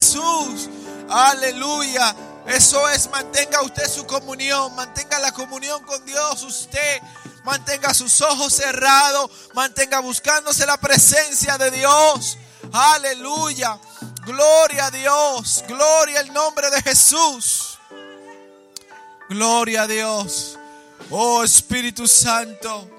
Jesús. Aleluya. Eso es, mantenga usted su comunión, mantenga la comunión con Dios usted. Mantenga sus ojos cerrados, mantenga buscándose la presencia de Dios. Aleluya. Gloria a Dios. Gloria al nombre de Jesús. Gloria a Dios. Oh Espíritu Santo.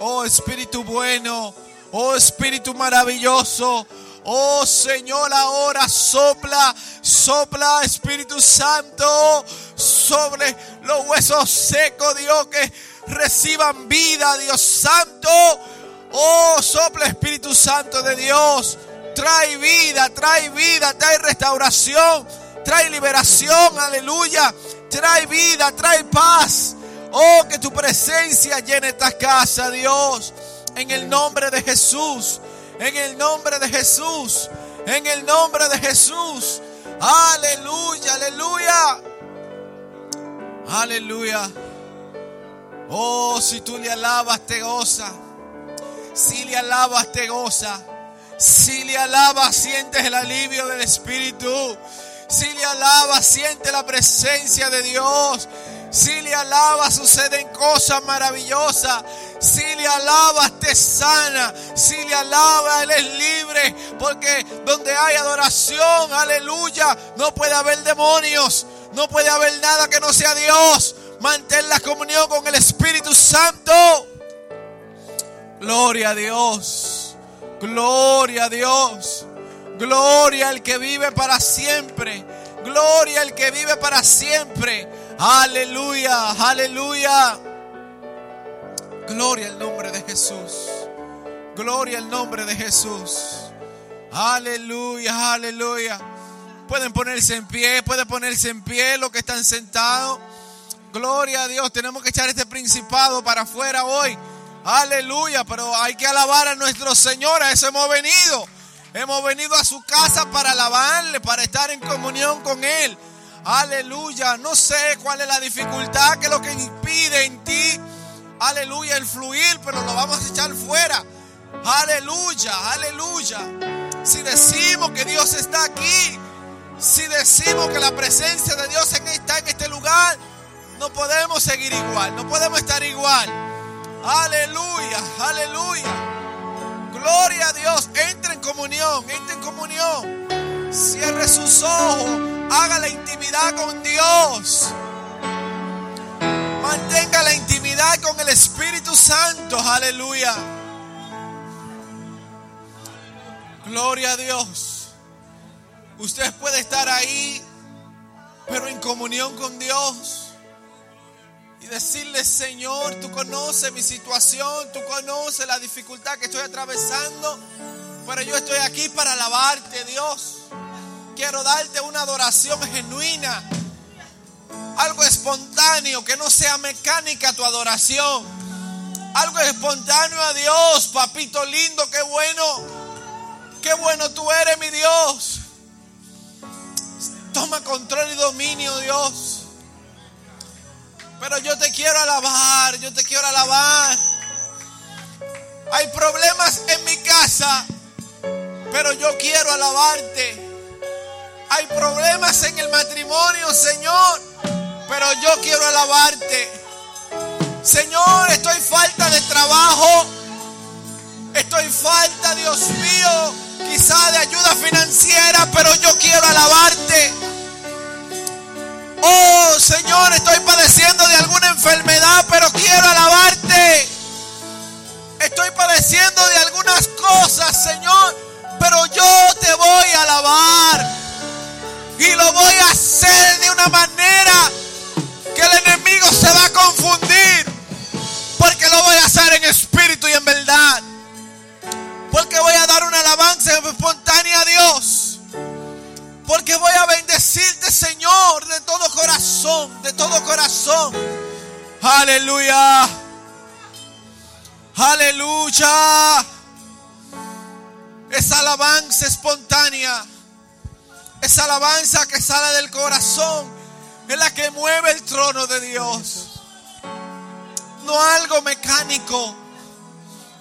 Oh Espíritu bueno. Oh Espíritu maravilloso. Oh Señor, ahora sopla, sopla Espíritu Santo sobre los huesos secos, Dios, que reciban vida, Dios Santo. Oh, sopla Espíritu Santo de Dios. Trae vida, trae vida, trae restauración, trae liberación, aleluya. Trae vida, trae paz. Oh, que tu presencia llene esta casa, Dios. En el nombre de Jesús. En el nombre de Jesús. En el nombre de Jesús. Aleluya, aleluya. Aleluya. Oh, si tú le alabas, te goza. Si le alabas, te goza. Si le alabas, sientes el alivio del Espíritu. Si le alabas, siente la presencia de Dios. Si le alabas, suceden cosas maravillosas. Si le alabas, te sana. Si le alabas, Él es libre. Porque donde hay adoración, aleluya, no puede haber demonios. No puede haber nada que no sea Dios. Mantén la comunión con el Espíritu Santo. Gloria a Dios. Gloria a Dios. Gloria al que vive para siempre. Gloria al que vive para siempre. Aleluya, aleluya. Gloria al nombre de Jesús. Gloria al nombre de Jesús. Aleluya, aleluya. Pueden ponerse en pie, pueden ponerse en pie los que están sentados. Gloria a Dios, tenemos que echar este principado para afuera hoy. Aleluya, pero hay que alabar a nuestro Señor, a eso hemos venido. Hemos venido a su casa para alabarle, para estar en comunión con Él. Aleluya, no sé cuál es la dificultad, que es lo que impide en ti. Aleluya, el fluir, pero lo vamos a echar fuera. Aleluya, aleluya. Si decimos que Dios está aquí, si decimos que la presencia de Dios está en este lugar, no podemos seguir igual, no podemos estar igual. Aleluya, aleluya. Gloria a Dios. Entre en comunión, entre en comunión. Cierre sus ojos. Haga la intimidad con Dios. Mantenga la intimidad con el Espíritu Santo. Aleluya. Gloria a Dios. Usted puede estar ahí, pero en comunión con Dios y decirle, Señor, tú conoces mi situación, tú conoces la dificultad que estoy atravesando, pero yo estoy aquí para alabarte, Dios. Quiero darte una adoración genuina, algo espontáneo, que no sea mecánica tu adoración, algo espontáneo a Dios, papito lindo, qué bueno, qué bueno tú eres, mi Dios. Toma control y dominio, Dios. Pero yo te quiero alabar, yo te quiero alabar. Hay problemas en mi casa, pero yo quiero alabarte. Hay problemas en el matrimonio, Señor, pero yo quiero alabarte. Señor, estoy falta de trabajo. Estoy falta, Dios mío, quizá de ayuda financiera, pero yo quiero alabarte. Oh Señor, estoy padeciendo de alguna enfermedad, pero quiero alabarte. Estoy padeciendo de algunas cosas, Señor, pero yo te voy a alabar. Y lo voy a hacer de una manera que el enemigo se va a confundir. Porque lo voy a hacer en espíritu y en verdad. Porque voy a dar una alabanza espontánea a Dios. Porque voy a bendecirte, Señor, de todo corazón, de todo corazón. Aleluya. Aleluya. Esa alabanza espontánea. Esa alabanza que sale del corazón es la que mueve el trono de Dios. No algo mecánico,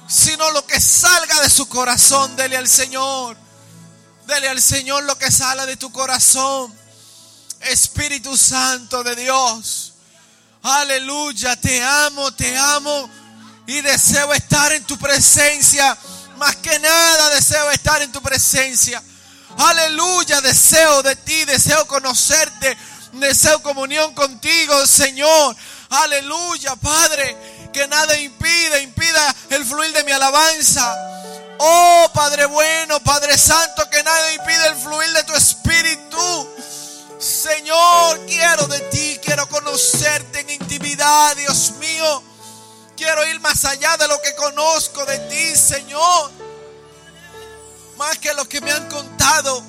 sino lo que salga de su corazón. Dele al Señor. Dele al Señor lo que sale de tu corazón. Espíritu Santo de Dios. Aleluya, te amo, te amo. Y deseo estar en tu presencia. Más que nada deseo estar en tu presencia. Aleluya, deseo de ti, deseo conocerte, deseo comunión contigo, Señor. Aleluya, Padre, que nada impide, impida el fluir de mi alabanza. Oh, Padre bueno, Padre Santo, que nada impide el fluir de tu espíritu. Señor, quiero de ti, quiero conocerte en intimidad, Dios mío. Quiero ir más allá de lo que conozco de ti, Señor. Más que lo que me han contado,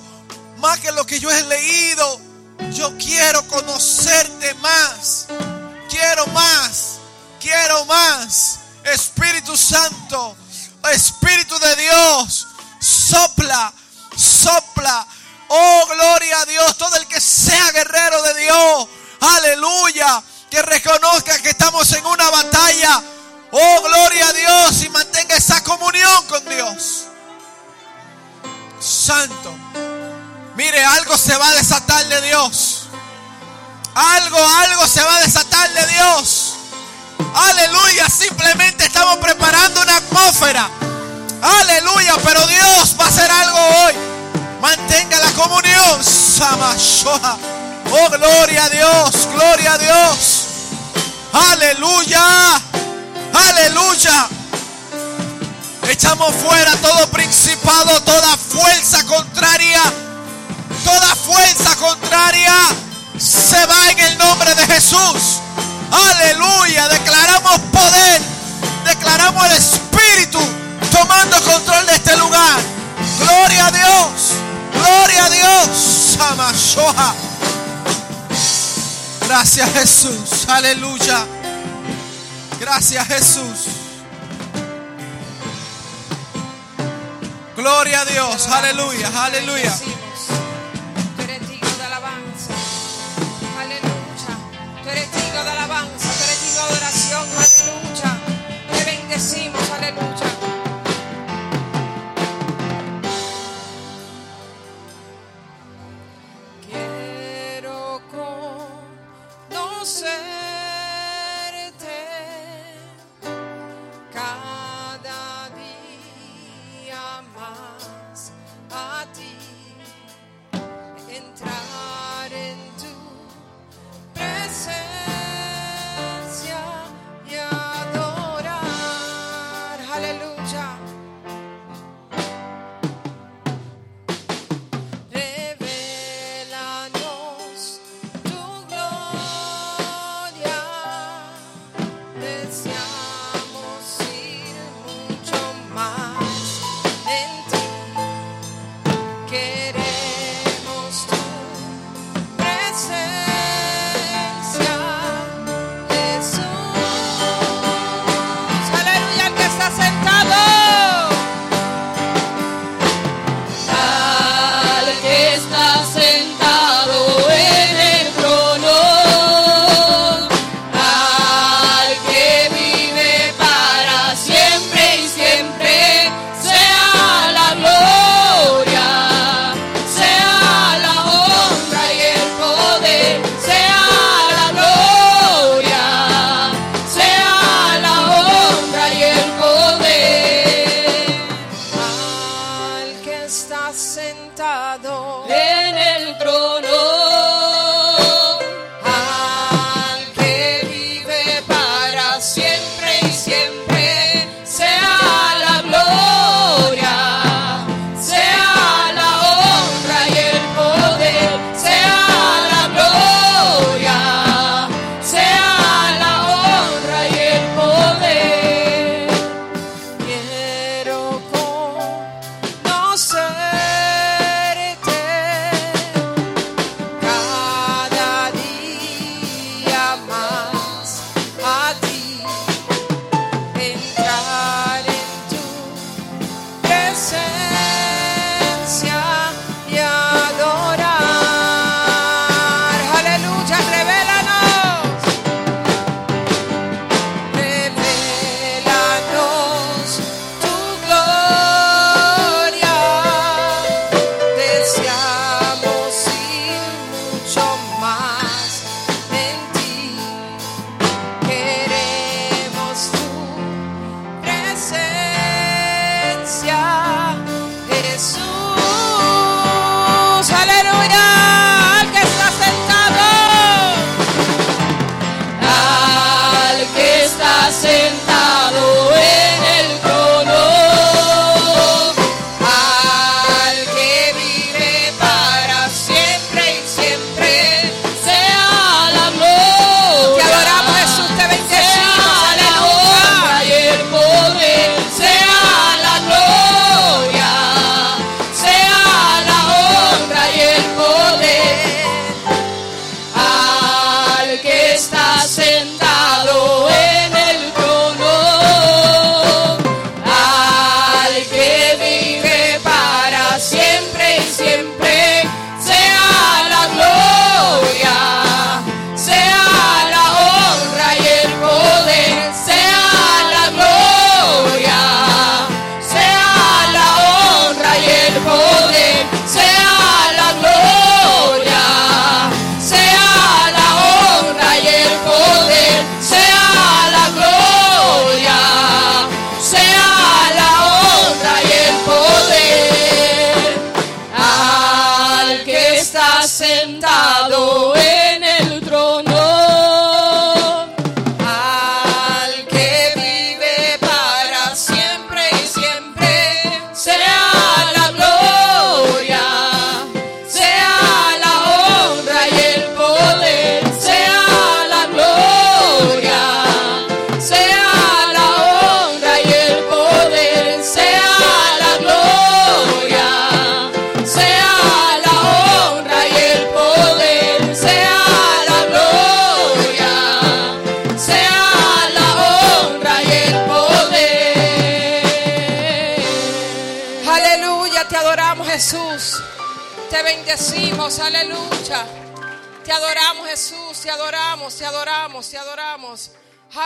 más que lo que yo he leído. Yo quiero conocerte más. Quiero más. Quiero más. Espíritu Santo, Espíritu de Dios, sopla, sopla. Oh, gloria a Dios. Todo el que sea guerrero de Dios. Aleluya. Que reconozca que estamos en una batalla. Oh, gloria a Dios. Y mantenga esa comunión con Dios. Santo. Mire, algo se va a desatar de Dios. Algo, algo se va a desatar de Dios. Aleluya. Simplemente estamos preparando una atmósfera. Aleluya. Pero Dios va a hacer algo hoy. Mantenga la comunión. Oh, gloria a Dios. Gloria a Dios. Aleluya. Aleluya. Echamos fuera todo principado, toda fuerza contraria. Toda fuerza contraria se va en el nombre de Jesús. Aleluya. Declaramos poder. Declaramos el Espíritu tomando control de este lugar. Gloria a Dios. Gloria a Dios. Samashoha. Gracias Jesús. Aleluya. Gracias Jesús. Gloria a Dios. Aleluya. Aleluya. Tú eres digno de alabanza. Aleluya. Tú eres digno de alabanza. Tú eres digno de oración. Aleluya. Te bendecimos. Aleluya.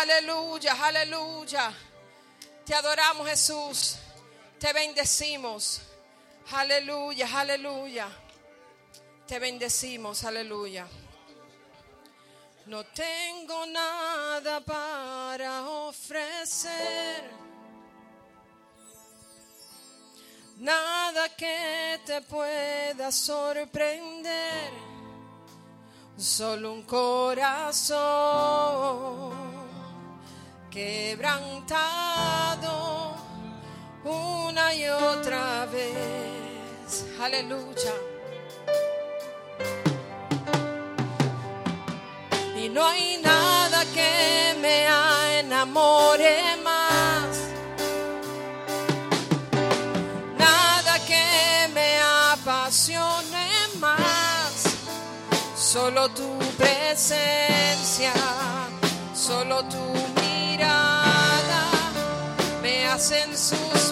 Aleluya, aleluya. Te adoramos Jesús. Te bendecimos. Aleluya, aleluya. Te bendecimos, aleluya. No tengo nada para ofrecer. Nada que te pueda sorprender. Solo un corazón quebrantado una y otra vez. Aleluya. Y no hay nada que me enamore más. Nada que me apasione más. Solo tu presencia. Solo tu mirada me hacen sus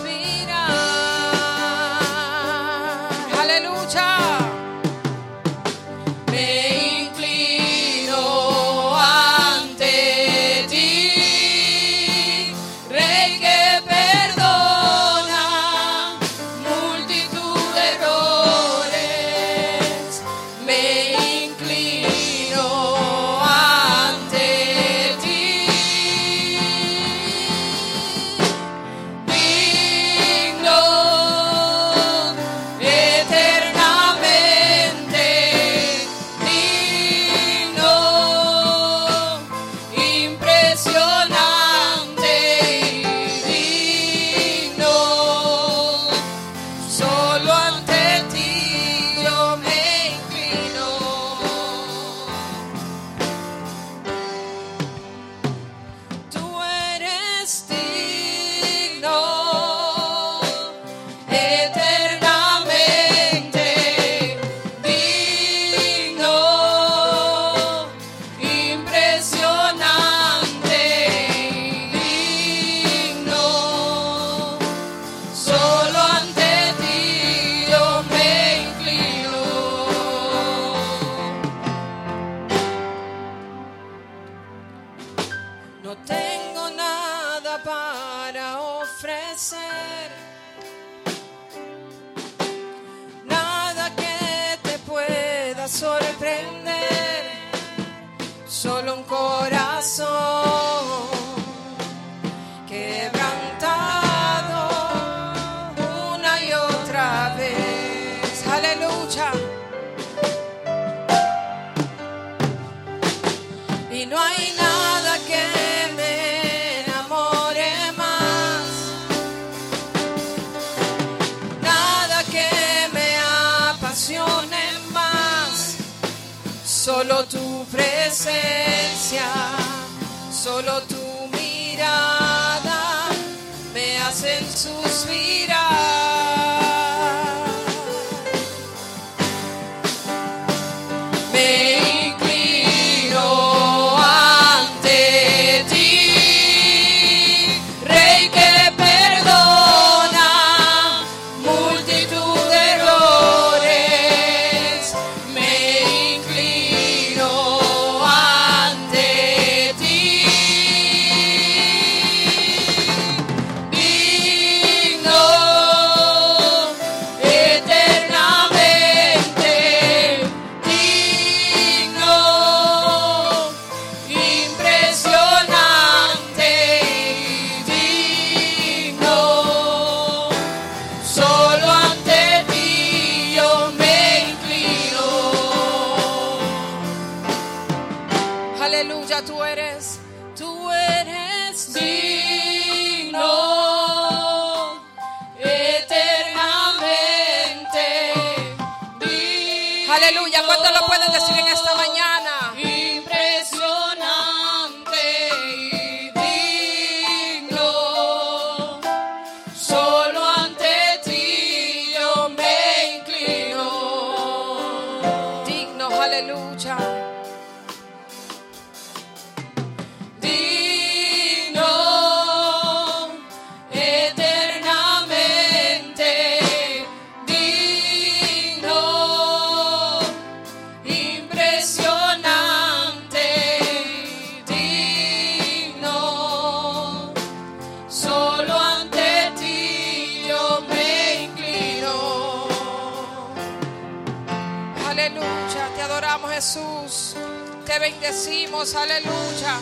bendecimos, aleluya.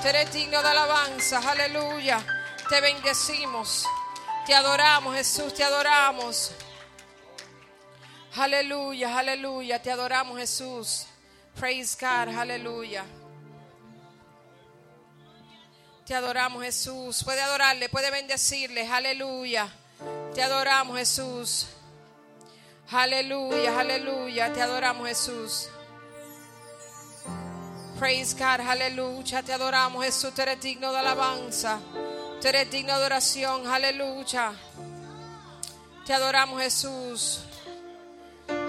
Tú eres digno de alabanza, aleluya. Te bendecimos, te adoramos Jesús, te adoramos. Aleluya, aleluya, te adoramos Jesús. Praise God, aleluya. Te adoramos Jesús. Puede adorarle, puede bendecirle, aleluya. Te adoramos Jesús. Aleluya, aleluya, te adoramos Jesús. Praise God, aleluya, te adoramos Jesús, tú eres digno de alabanza, tú eres digno de oración, aleluya. Te adoramos Jesús.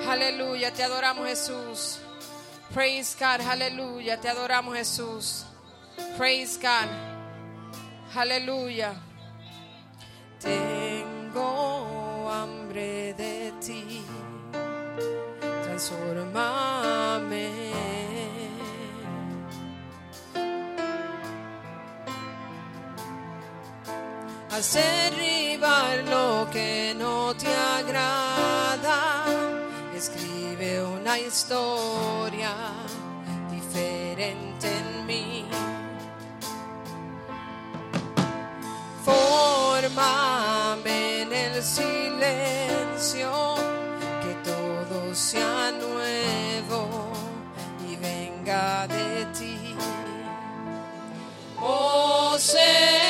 Aleluya, te adoramos Jesús. Praise God, aleluya, te adoramos Jesús. Praise God. Aleluya. Tengo hambre de ti. Transformame. Haz derribar lo que no te agrada. Escribe una historia diferente en mí. Fórmame en el silencio, que todo sea nuevo y venga de ti. Oh Señor,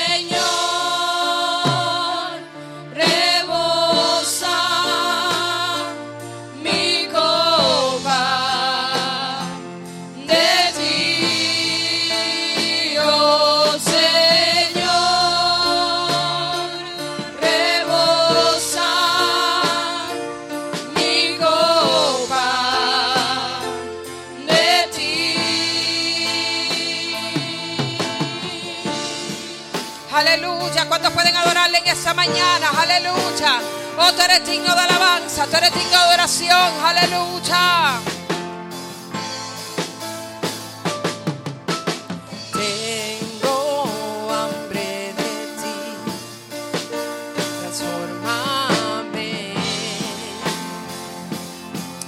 esta mañana? Aleluya. Oh, tú eres digno de alabanza, tú eres digno de oración. Aleluya.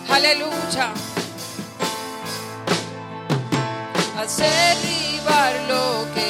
Aleluya. Haz derribar lo que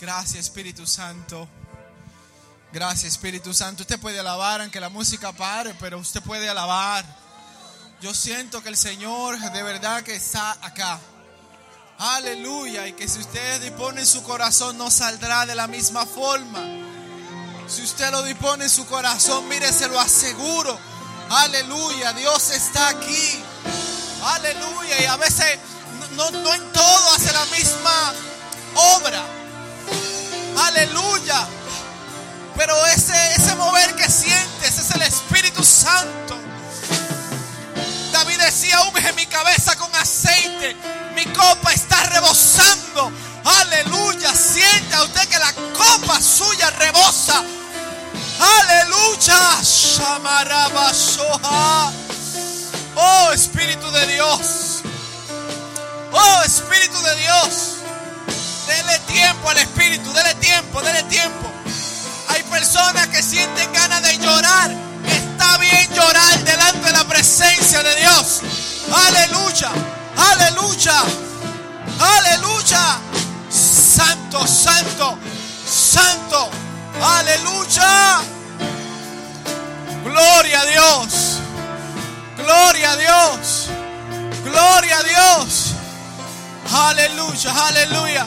Gracias Espíritu Santo. Gracias Espíritu Santo. Usted puede alabar aunque la música pare, pero usted puede alabar. Yo siento que el Señor de verdad que está acá. Aleluya. Y que si usted dispone en su corazón no saldrá de la misma forma. Si usted lo dispone en su corazón, mire, se lo aseguro. Aleluya. Dios está aquí. Aleluya. Y a veces no, no en todo hace la misma. Aleluya. Pero ese, ese mover que sientes es el Espíritu Santo. David decía, unge mi cabeza con aceite. Mi copa está rebosando. Aleluya. Sienta usted que la copa suya rebosa. Aleluya. Oh Espíritu de Dios. Oh Espíritu de Dios. Dele tiempo al Espíritu. Dele tiempo. Dele tiempo. Hay personas que sienten ganas de llorar. Está bien llorar delante de la presencia de Dios. Aleluya. Aleluya. Aleluya. Santo, santo, santo. Aleluya. Gloria a Dios. Gloria a Dios. Gloria a Dios. Aleluya, aleluya.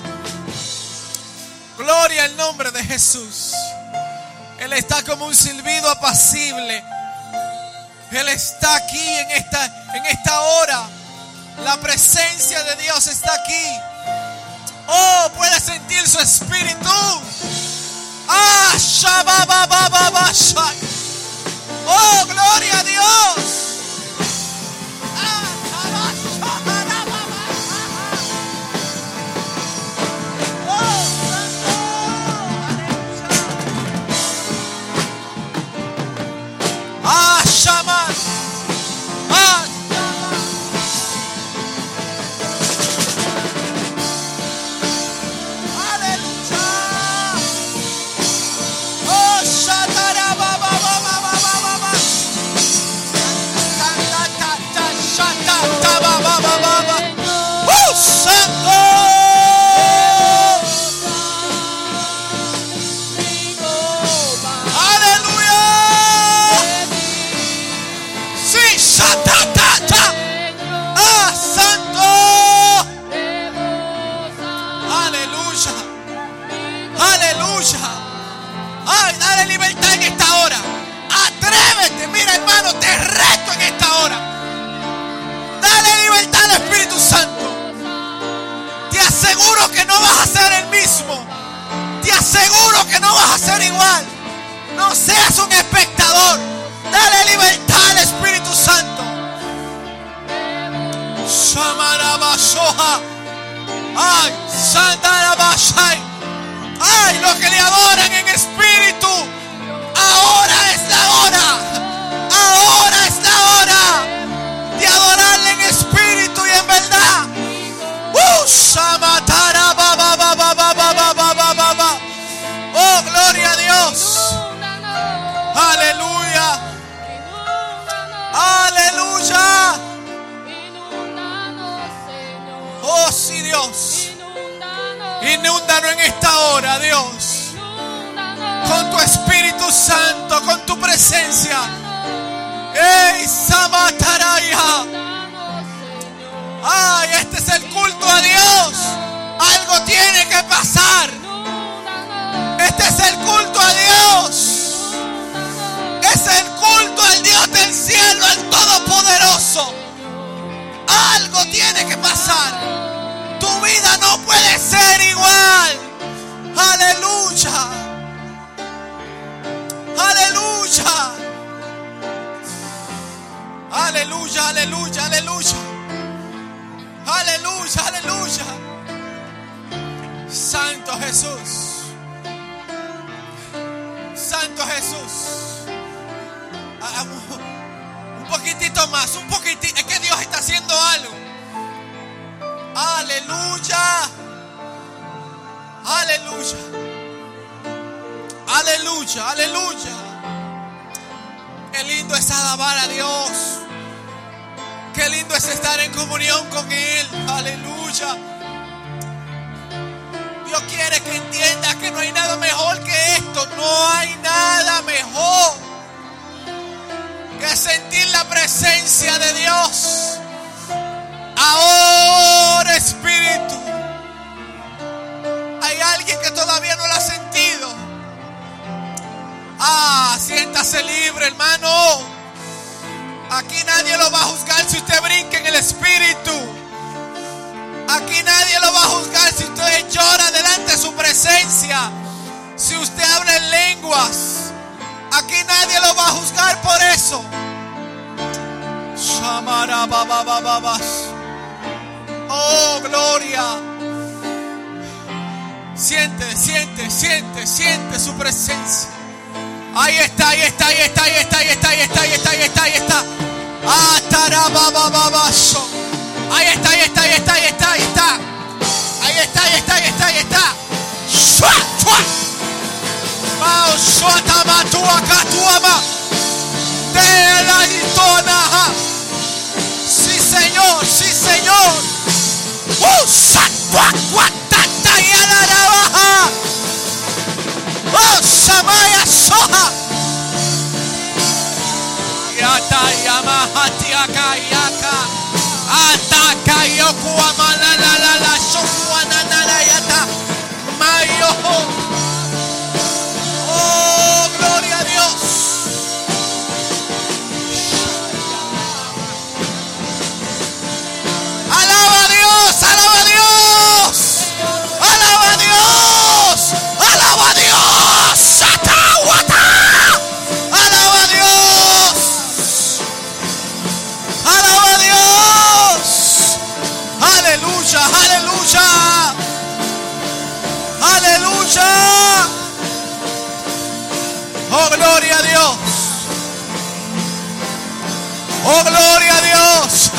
Gloria al nombre de Jesús. Él está como un silbido apacible. Él está aquí en esta, en esta hora. La presencia de Dios está aquí. Oh, puede sentir su espíritu. Ah. Oh, gloria a Dios. Ah, reto en esta hora. Dale libertad al Espíritu Santo. Te aseguro que no vas a ser el mismo. Te aseguro que no vas a ser igual. No seas un espectador. Dale libertad al Espíritu Santo. Shamarabashoha. Ay, Sandarabashai. Ay, los que le adoran en espíritu. Ahora es la hora. Ahora es Oh, gloria a Dios. Aleluya. Aleluya. Oh, sí, Dios. Inúndanos, en esta hora, Dios. Con tu Espíritu Santo, con tu presencia. ¡Ey, Samataraya! ¡Ay, Tiene que pasar. Este es el culto a Dios. Es el culto al Dios del cielo, al Todopoderoso. Algo tiene que pasar. Tu vida no puede ser igual. Aleluya. Aleluya. Aleluya, aleluya, aleluya. Aleluya, aleluya. Santo Jesús. Santo Jesús. Hagamos un poquitito más, un poquitito. Es que Dios está haciendo algo. Aleluya. Aleluya. Aleluya, aleluya. Qué lindo es alabar a Dios. Qué lindo es estar en comunión con Él. Aleluya. Dios quiere que entiendas que no hay nada mejor que esto. No hay nada mejor que sentir la presencia de Dios. Ahora, Espíritu. Hay alguien que todavía no lo ha sentido. Ah, siéntase libre, hermano. Aquí nadie lo va a juzgar si usted brinca en el Espíritu. Aquí nadie lo va a juzgar si usted llora delante de su presencia. Si usted habla en lenguas. Aquí nadie lo va a juzgar por eso. Oh, gloria. Siente, siente, siente, siente su presencia. Ahí está, ahí está, ahí está, ahí está, ahí está, ahí está, ahí está, ahí está, ahí está. Ah. Ahí está, ahí está, ahí está, ahí está, ahí está. Ahí está, ahí está, ahí está, ahí está. Shua, shua. Mao, shua, tama, tua, ka, tua, ma. De la itona, ja. Sí, Señor, sí, Señor. Uh, sa, tua, tua, ta, ta, y a la navaja. Oh, Samaya Soha. Yata Yamaha Tiaka Yaka. Ataka Yoku Amalala la la Ananala Yata. Mayo. Gloria a Dios.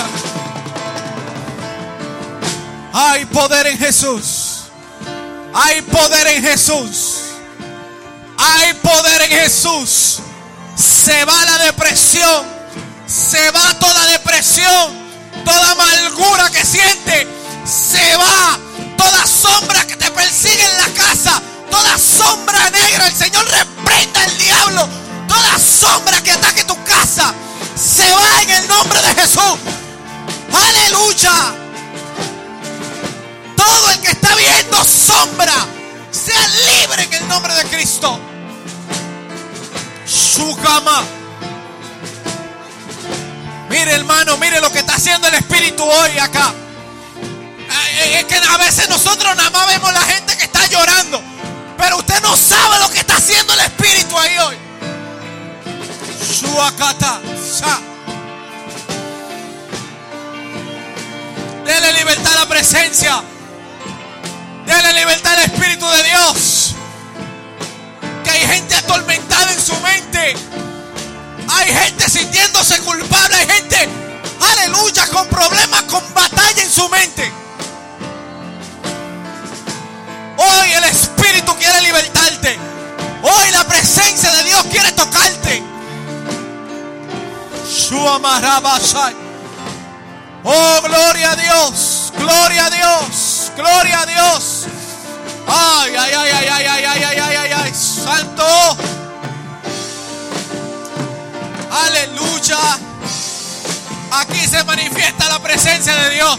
Hay poder en Jesús. Hay poder en Jesús. Hay poder en Jesús. Se va la depresión. Se va toda depresión. Toda amargura que siente. Se va. Toda sombra que te persigue en la casa. Toda sombra negra. El Señor reprenda al diablo. Toda sombra que ataque tu casa. Se va en el nombre de Jesús. Aleluya. Todo el que está viendo sombra, sea libre en el nombre de Cristo. Su cama. Mire hermano, mire lo que está haciendo el Espíritu hoy acá. Eh, Es que a veces nosotros nada más vemos la gente que está llorando. Pero usted no sabe lo que está haciendo el Espíritu ahí hoy. Shuakata. Sa. Dele libertad a la presencia. Dele libertad al Espíritu de Dios. Que hay gente atormentada en su mente. Hay gente sintiéndose culpable. Hay gente, aleluya, con problemas, con batalla en su mente. Hoy el Espíritu quiere libertarte. Hoy la presencia de Dios quiere tocarte. Shuamarabashai. Oh, gloria a Dios. Gloria a Dios. Gloria a Dios. Ay, ay, ay, ay, ay, ay, ay, ay, ay, ay, ay. Santo. Aleluya. Aquí se manifiesta la presencia de Dios.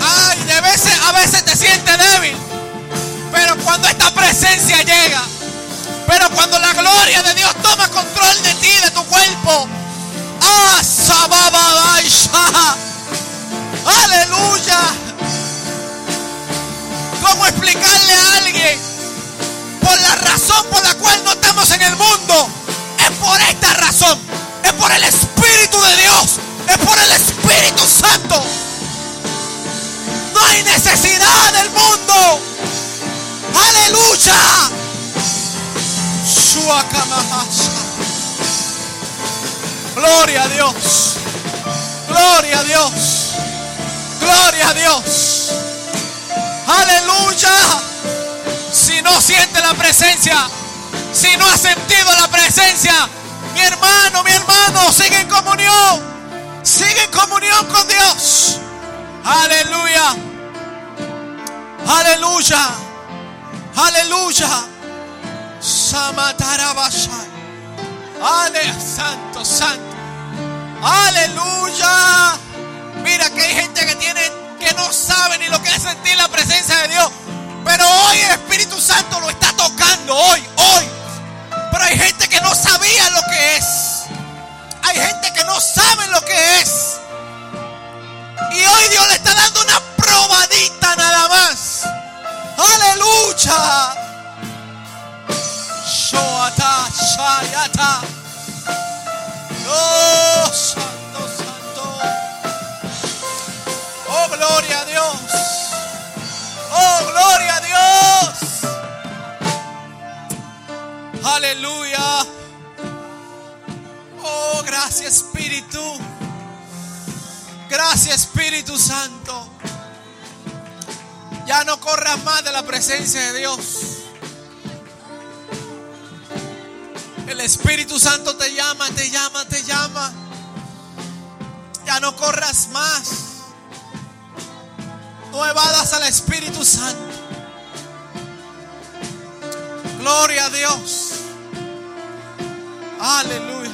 Ay, de veces, a veces te sientes débil. Pero cuando esta presencia llega, pero cuando la gloria de Dios toma control de ti, de tu cuerpo. Aleluya. ¿Cómo explicarle a alguien por la razón por la cual no estamos en el mundo? Es por esta razón. Es por el Espíritu de Dios. Es por el Espíritu Santo. No hay necesidad del mundo. Aleluya. Gloria a Dios. Gloria a Dios. Gloria a Dios. Aleluya. Si no siente la presencia, si no ha sentido la presencia, mi hermano, mi hermano, sigue en comunión. Sigue en comunión con Dios. Aleluya. Aleluya. Aleluya. Samatarabashai. Ale, santo, santo. Aleluya. Mira que hay gente que tiene que no sabe ni lo que es sentir la presencia de Dios. Pero hoy el Espíritu Santo lo está tocando hoy, hoy. Pero hay gente que no sabía lo que es. Hay gente que no sabe lo que es. Y hoy Dios le está dando una probadita nada más. Aleluya. Shoata, shayata. Oh, santo, santo. Oh, gloria a Dios. Oh, gloria a Dios. Aleluya. Oh, gracias Espíritu. Gracias Espíritu Santo. Ya no corras más de la presencia de Dios. El Espíritu Santo te llama, te llama, te llama. Ya no corras más. No evadas al Espíritu Santo. Gloria a Dios. Aleluya.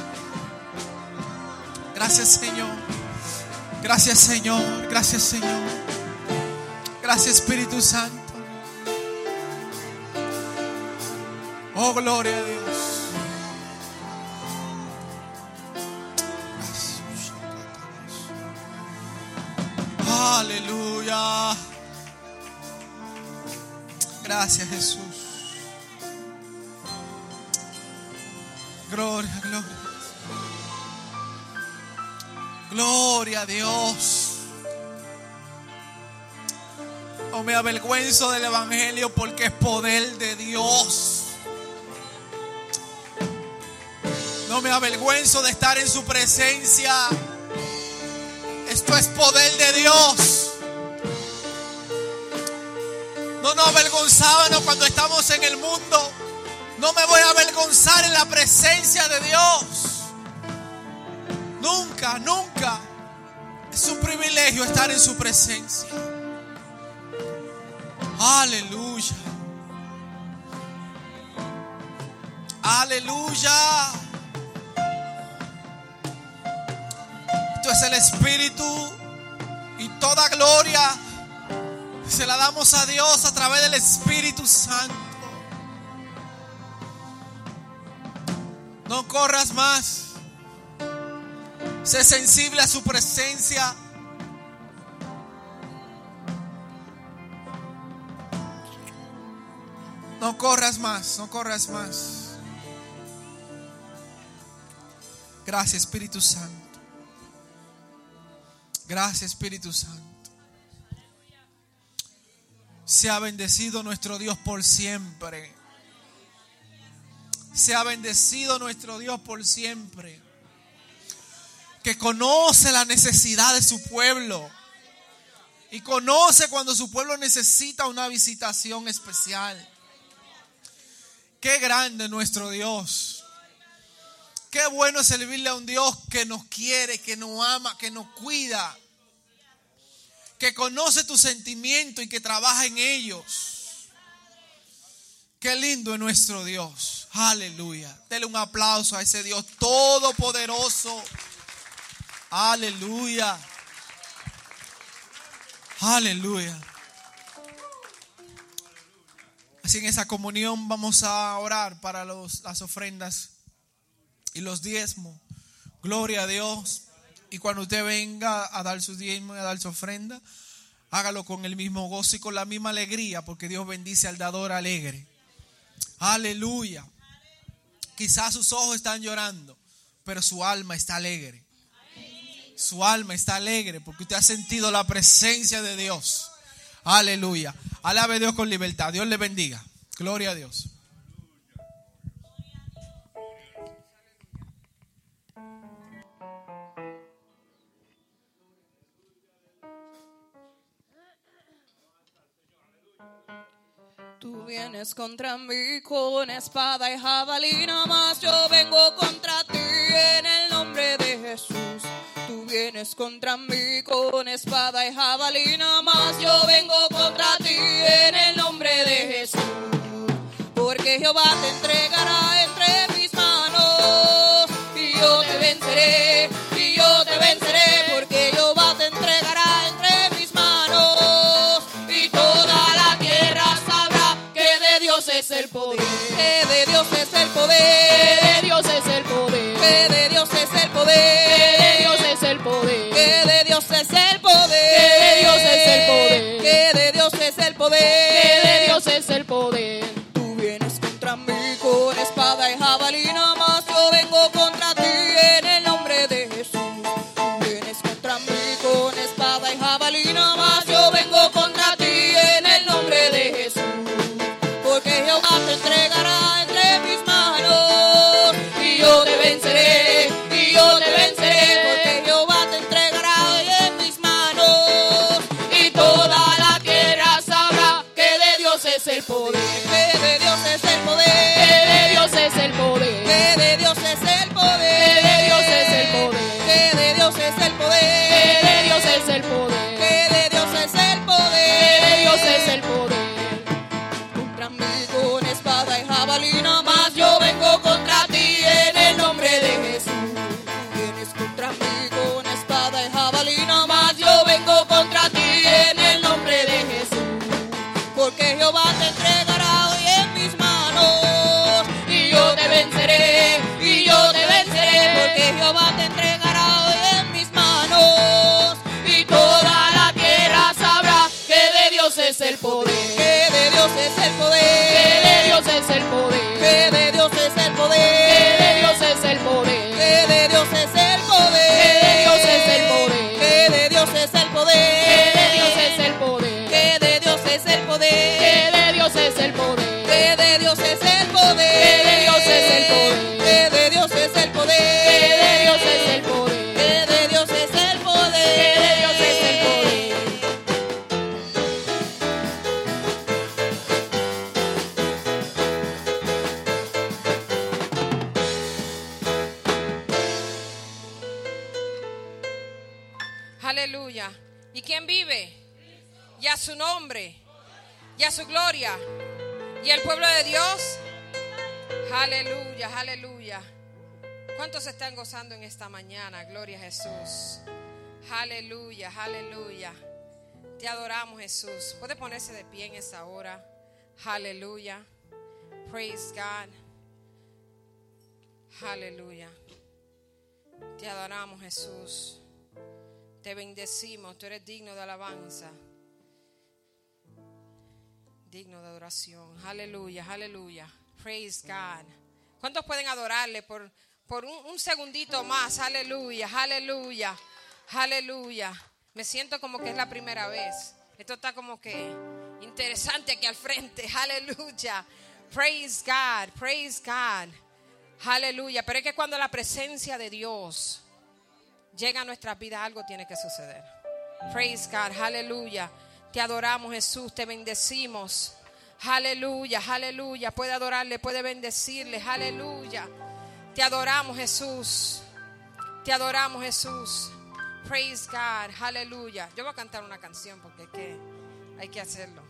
Gracias Señor. Gracias Señor. Gracias Señor. Gracias Espíritu Santo. Oh, gloria a Dios. Aleluya. Gracias Jesús. Gloria, gloria. Gloria a Dios. No me avergüenzo del Evangelio porque es poder de Dios. No me avergüenzo de estar en su presencia. Es poder de Dios. No nos avergonzábamos cuando estamos en el mundo. No me voy a avergonzar en la presencia de Dios. Nunca, nunca. Es un privilegio estar en su presencia. Aleluya. Aleluya. Es el Espíritu y toda gloria se la damos a Dios a través del Espíritu Santo. No corras más. Sé sensible a su presencia. No corras más, no corras más. Gracias Espíritu Santo. Gracias Espíritu Santo. Sea bendecido nuestro Dios por siempre. Sea bendecido nuestro Dios por siempre. Que conoce la necesidad de su pueblo. Y conoce cuando su pueblo necesita una visitación especial. Qué grande nuestro Dios. Qué bueno es servirle a un Dios que nos quiere, que nos ama, que nos cuida. Que conoce tus sentimientos y que trabaja en ellos. Qué lindo es nuestro Dios. Aleluya. Dele un aplauso a ese Dios todopoderoso. Aleluya. Aleluya. Así en esa comunión vamos a orar para los, las ofrendas y los diezmos. Gloria a Dios. Y cuando usted venga a dar su diezmo y a dar su ofrenda, hágalo con el mismo gozo y con la misma alegría, porque Dios bendice al dador alegre. Aleluya. Quizás sus ojos están llorando, pero su alma está alegre. Su alma está alegre porque usted ha sentido la presencia de Dios. Aleluya. Alabe a Dios con libertad. Dios le bendiga. Gloria a Dios. Vienes contra mí con espada y jabalina, mas yo vengo contra ti en el nombre de Jesús. Tú vienes contra mí con espada y jabalina, mas yo vengo contra ti en el nombre de Jesús. Porque Jehová te entregará entre mis manos y yo te venceré, poder, de Dios es el poder, de Dios es el poder, esta mañana? Gloria a Jesús. Aleluya, aleluya. Te adoramos Jesús. Puede ponerse de pie en esta hora. Aleluya. Praise God. Aleluya. Te adoramos, Jesús. Te bendecimos. Tú eres digno de alabanza. Digno de adoración. Aleluya, aleluya. Praise God. ¿Cuántos pueden adorarle por, por un, un segundito más? Aleluya, aleluya, aleluya. Me siento como que es la primera vez. Esto está como que interesante aquí al frente. Aleluya. Praise God, praise God. Aleluya. Pero es que cuando la presencia de Dios llega a nuestras vidas, algo tiene que suceder. Praise God, aleluya. Te adoramos, Jesús, te bendecimos. Aleluya, aleluya. Puede adorarle, puede bendecirle. Aleluya. Te adoramos, Jesús. Te adoramos, Jesús. Praise God, aleluya. Yo voy a cantar una canción porque hay que hacerlo.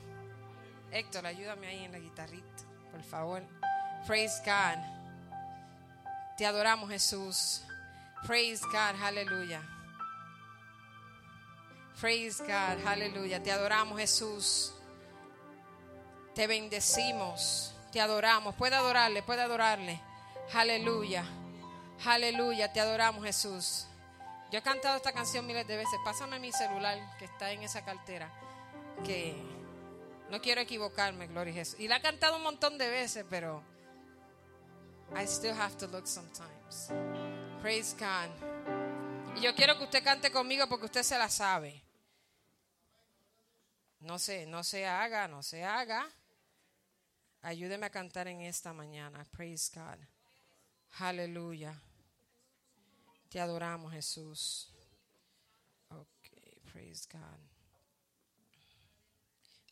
Héctor, ayúdame ahí en la guitarrita, por favor. Praise God. Te adoramos, Jesús. Praise God, aleluya. Praise God, aleluya. Te adoramos, Jesús. Te bendecimos. Te adoramos. Puede adorarle, puede adorarle. Aleluya. Aleluya. Te adoramos, Jesús. Yo he cantado esta canción miles de veces. Pásame mi celular que está en esa cartera. Que no quiero equivocarme, gloria a Jesús. Y la he cantado un montón de veces, pero I still have to look sometimes. Praise God. Y yo quiero que usted cante conmigo porque usted se la sabe. No se, no se haga, no se haga. Ayúdeme a cantar en esta mañana. Praise God. Aleluya. Te adoramos, Jesús. Ok, praise God.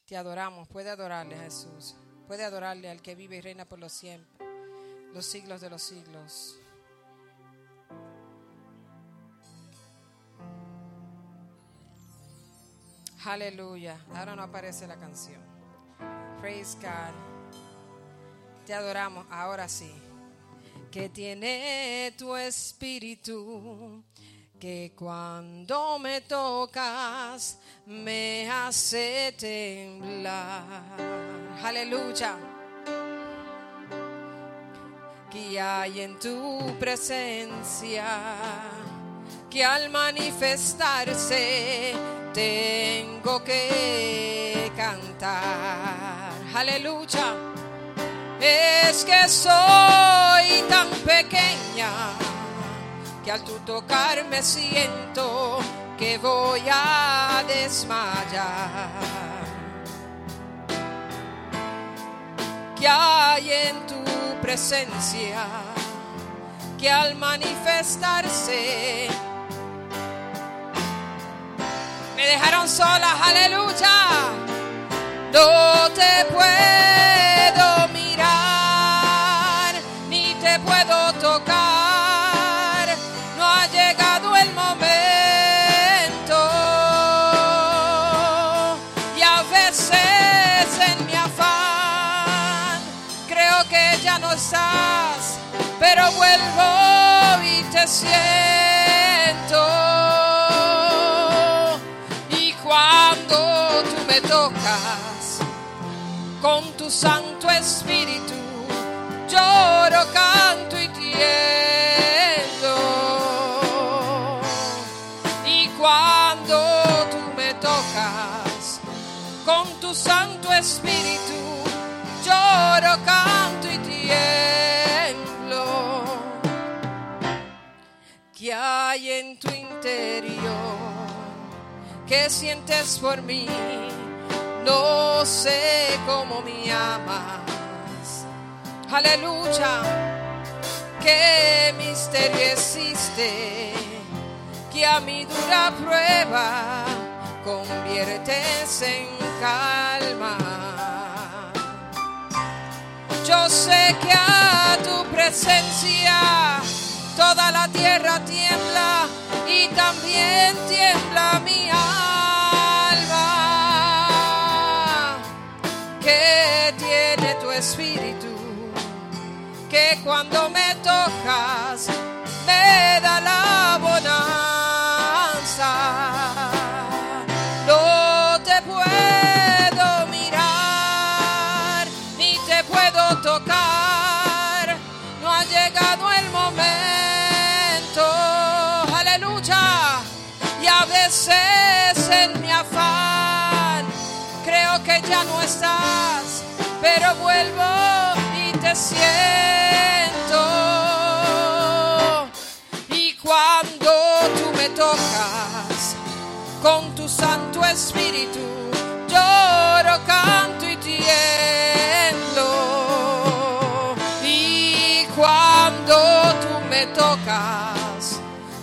Te adoramos. Puede adorarle Jesús. Puede adorarle al que vive y reina por los siempre, los siglos de los siglos. Aleluya. Ahora no aparece la canción. Praise God. Te adoramos. Ahora sí. Que tiene tu espíritu. Que cuando me tocas me hace temblar. Aleluya. Que hay en tu presencia. Que al manifestarse tengo que cantar. Aleluya. Es que soy tan pequeña que al tu tocar me siento que voy a desmayar. Que hay en tu presencia que al manifestarse me dejaron sola, aleluya. No y te siento. Y cuando tú me tocas con tu Santo Espíritu, lloro, canto y tiendo. Y cuando tú me tocas con tu Santo Espíritu, lloro, canto hay en tu interior? ¿Qué sientes por mí? No sé cómo me amas. Aleluya. Qué misterio existe que a mi dura prueba conviertes en calma. Yo sé que a tu presencia toda la tierra tiembla y también tiembla mi alma. Que tiene tu espíritu, que cuando me tocas me da la no estás, pero vuelvo y te siento. Y cuando tú me tocas con tu Santo Espíritu, lloro, canto y tiendo. Y cuando tú me tocas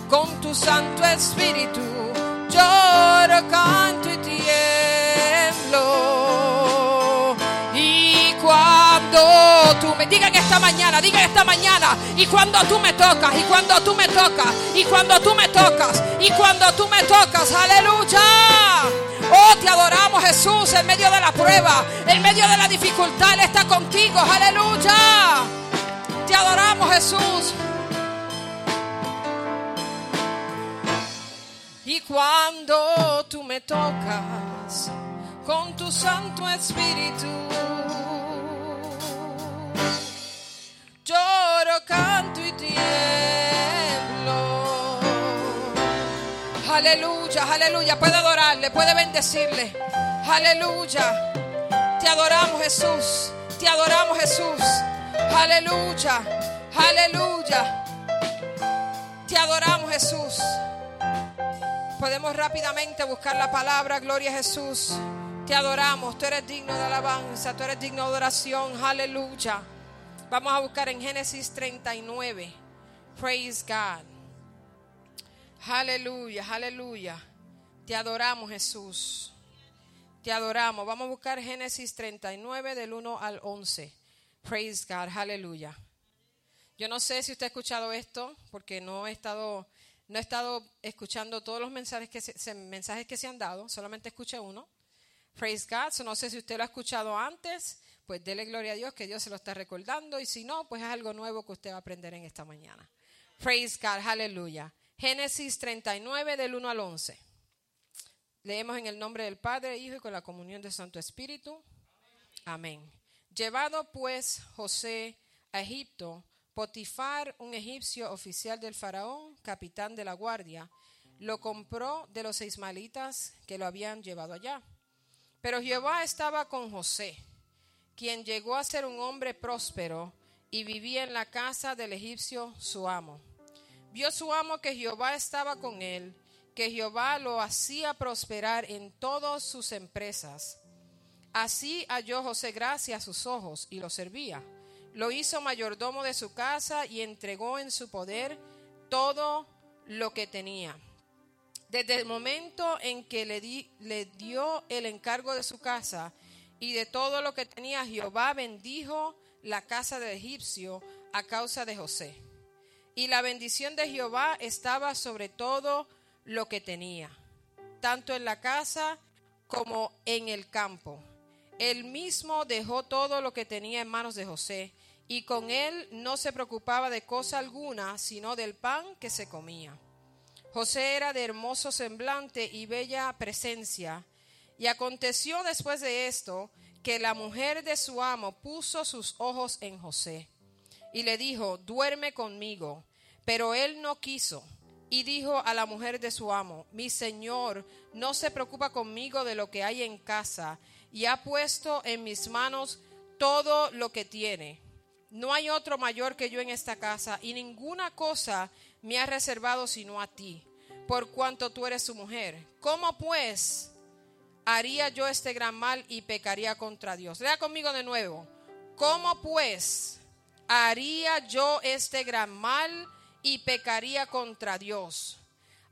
con tu Santo Espíritu, lloro, canto mañana, digan esta mañana, y cuando tú me tocas, y cuando tú me tocas, y cuando tú me tocas, y cuando tú me tocas, aleluya. Oh, te adoramos Jesús en medio de la prueba, en medio de la dificultad, Él está contigo, aleluya. Te adoramos Jesús. Y cuando tú me tocas con tu Santo Espíritu, lloro, canto y tiemblo. Aleluya, aleluya. Puede adorarle, puede bendecirle. Aleluya. Te adoramos Jesús. Te adoramos Jesús. Aleluya. Aleluya. Te adoramos Jesús. Podemos rápidamente buscar la palabra, gloria a Jesús. Te adoramos, tú eres digno de alabanza, tú eres digno de oración, aleluya. Vamos a buscar en Génesis 39. Praise God. Aleluya, aleluya. Te adoramos, Jesús. Te adoramos. Vamos a buscar Génesis 39 del 1 al 11. Praise God, aleluya. Yo no sé si usted ha escuchado esto, porque no he estado, no he estado escuchando todos los mensajes que se, mensajes que se han dado, solamente escuché uno. Praise God. So, no sé si usted lo ha escuchado antes, pues dele gloria a Dios que Dios se lo está recordando. Y si no, pues es algo nuevo que usted va a aprender en esta mañana. Praise God. Aleluya. Génesis 39 del 1 al 11. Leemos en el nombre del Padre, Hijo y con la comunión del Santo Espíritu. Amén. Llevado pues José a Egipto, Potifar, un egipcio oficial del faraón, capitán de la guardia, lo compró de los ismaelitas que lo habían llevado allá. Pero Jehová estaba con José, quien llegó a ser un hombre próspero y vivía en la casa del egipcio su amo. Vio su amo que Jehová estaba con él, que Jehová lo hacía prosperar en todas sus empresas. Así halló José gracia a sus ojos y lo servía. Lo hizo mayordomo de su casa y entregó en su poder todo lo que tenía. Desde el momento en que le, le dio el encargo de su casa y de todo lo que tenía, Jehová bendijo la casa del egipcio a causa de José. Y la bendición de Jehová estaba sobre todo lo que tenía, tanto en la casa como en el campo. Él mismo dejó todo lo que tenía en manos de José, y con él no se preocupaba de cosa alguna, sino del pan que se comía. José era de hermoso semblante y bella presencia. Y aconteció después de esto que la mujer de su amo puso sus ojos en José y le dijo, duerme conmigo. Pero él no quiso. Y dijo a la mujer de su amo, mi señor no se preocupa conmigo de lo que hay en casa y ha puesto en mis manos todo lo que tiene. No hay otro mayor que yo en esta casa y ninguna cosa me ha reservado sino a ti, por cuanto tú eres su mujer. ¿Cómo pues haría yo este gran mal y pecaría contra Dios? Lea conmigo de nuevo. ¿Cómo pues haría yo este gran mal y pecaría contra Dios?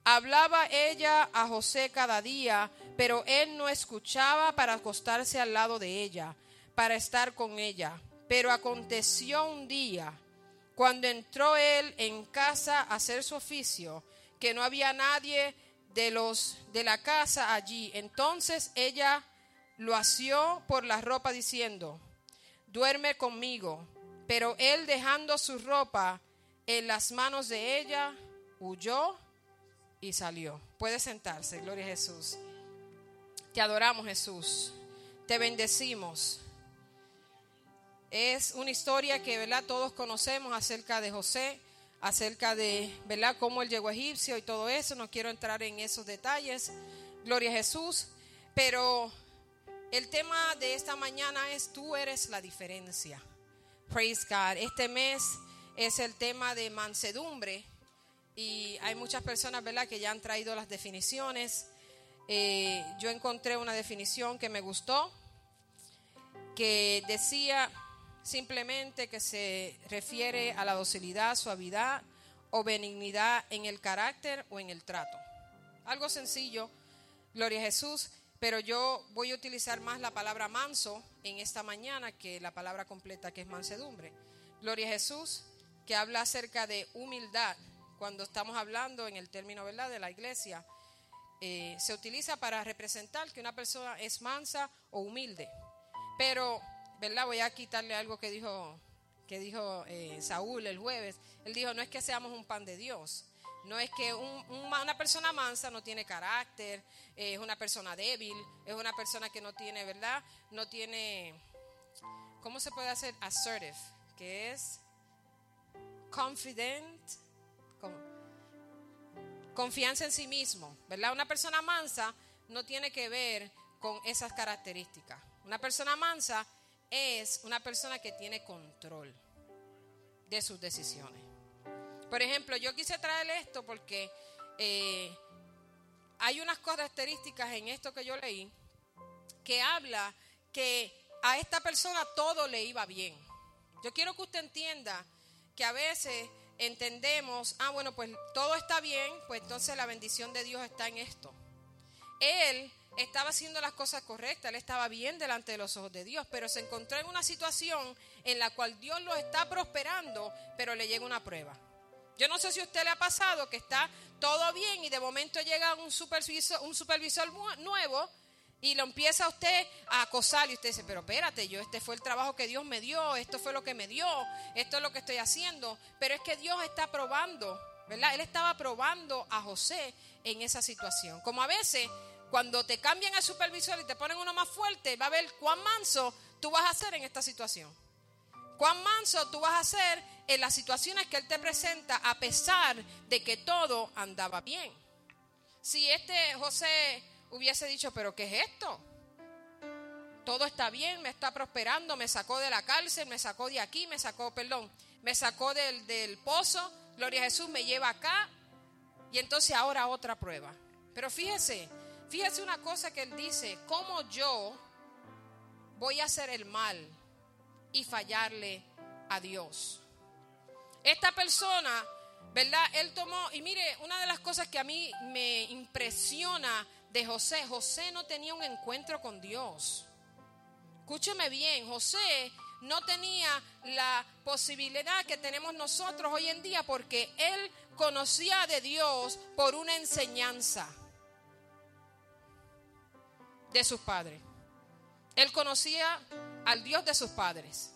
Hablaba ella a José cada día, pero él no escuchaba para acostarse al lado de ella, para estar con ella. Pero aconteció un día, cuando entró él en casa a hacer su oficio, que no había nadie de los de la casa allí. Entonces ella lo asió por la ropa diciendo, duerme conmigo. Pero él dejando su ropa en las manos de ella, huyó y salió. Puede sentarse, gloria a Jesús. Te adoramos Jesús, te bendecimos. Es una historia que ¿verdad? todos conocemos acerca de José. Acerca de, ¿verdad?, cómo él llegó a Egipcio y todo eso. No quiero entrar en esos detalles. Gloria a Jesús. Pero el tema de esta mañana es tú eres la diferencia. Praise God. Este mes es el tema de mansedumbre y hay muchas personas, ¿verdad?, que ya han traído las definiciones. Eh, yo encontré una definición que me gustó, que decía simplemente que se refiere a la docilidad, suavidad o benignidad en el carácter o en el trato. Algo sencillo, gloria a Jesús, pero yo voy a utilizar más la palabra manso en esta mañana que la palabra completa que es mansedumbre. Gloria a Jesús, que habla acerca de humildad, cuando estamos hablando en el término ¿verdad? de la iglesia, eh, se utiliza para representar que una persona es mansa o humilde. Pero, ¿verdad? Voy a quitarle algo que dijo, que dijo eh, Saúl el jueves. Él dijo, no es que seamos un pan de Dios. No es que una persona mansa no tiene carácter, es una persona débil, es una persona que no tiene, ¿verdad? No tiene, ¿cómo se puede hacer? Assertive, que es confident, confianza en sí mismo, ¿verdad? Una persona mansa no tiene que ver con esas características. Una persona mansa es una persona que tiene control de sus decisiones. Por ejemplo, yo quise traerle esto porque eh, hay unas características en esto que yo leí que habla que a esta persona todo le iba bien. Yo quiero que usted entienda que a veces entendemos, ah, bueno, pues todo está bien, pues entonces la bendición de Dios está en esto. Él estaba haciendo las cosas correctas, él estaba bien delante de los ojos de Dios, pero se encontró en una situación en la cual Dios lo está prosperando, pero le llega una prueba. Yo no sé si a usted le ha pasado que está todo bien y de momento llega un supervisor, un supervisor nuevo y lo empieza usted a acosar y usted dice, pero espérate, yo este fue el trabajo que Dios me dio, esto fue lo que me dio, esto es lo que estoy haciendo, pero es que Dios está probando, ¿verdad? Él estaba probando a José en esa situación. Como a veces cuando te cambian al supervisor y te ponen uno más fuerte, va a ver cuán manso tú vas a ser en esta situación. Cuán manso tú vas a ser en las situaciones que Él te presenta a pesar de que todo andaba bien. Si este José hubiese dicho, pero ¿qué es esto? Todo está bien, me está prosperando, me sacó de la cárcel, me sacó de aquí, me sacó, perdón, me sacó del, del pozo, gloria a Jesús, me lleva acá y entonces ahora otra prueba. Pero fíjese, fíjese una cosa que él dice, ¿cómo yo voy a hacer el mal y fallarle a Dios. Esta persona, ¿verdad? Él tomó, y mire, una de las cosas que a mí me impresiona de José, José no tenía un encuentro con Dios. Escúcheme bien, José no tenía la posibilidad que tenemos nosotros hoy en día porque él conocía de Dios por una enseñanza de sus padres. Él conocía al Dios de sus padres,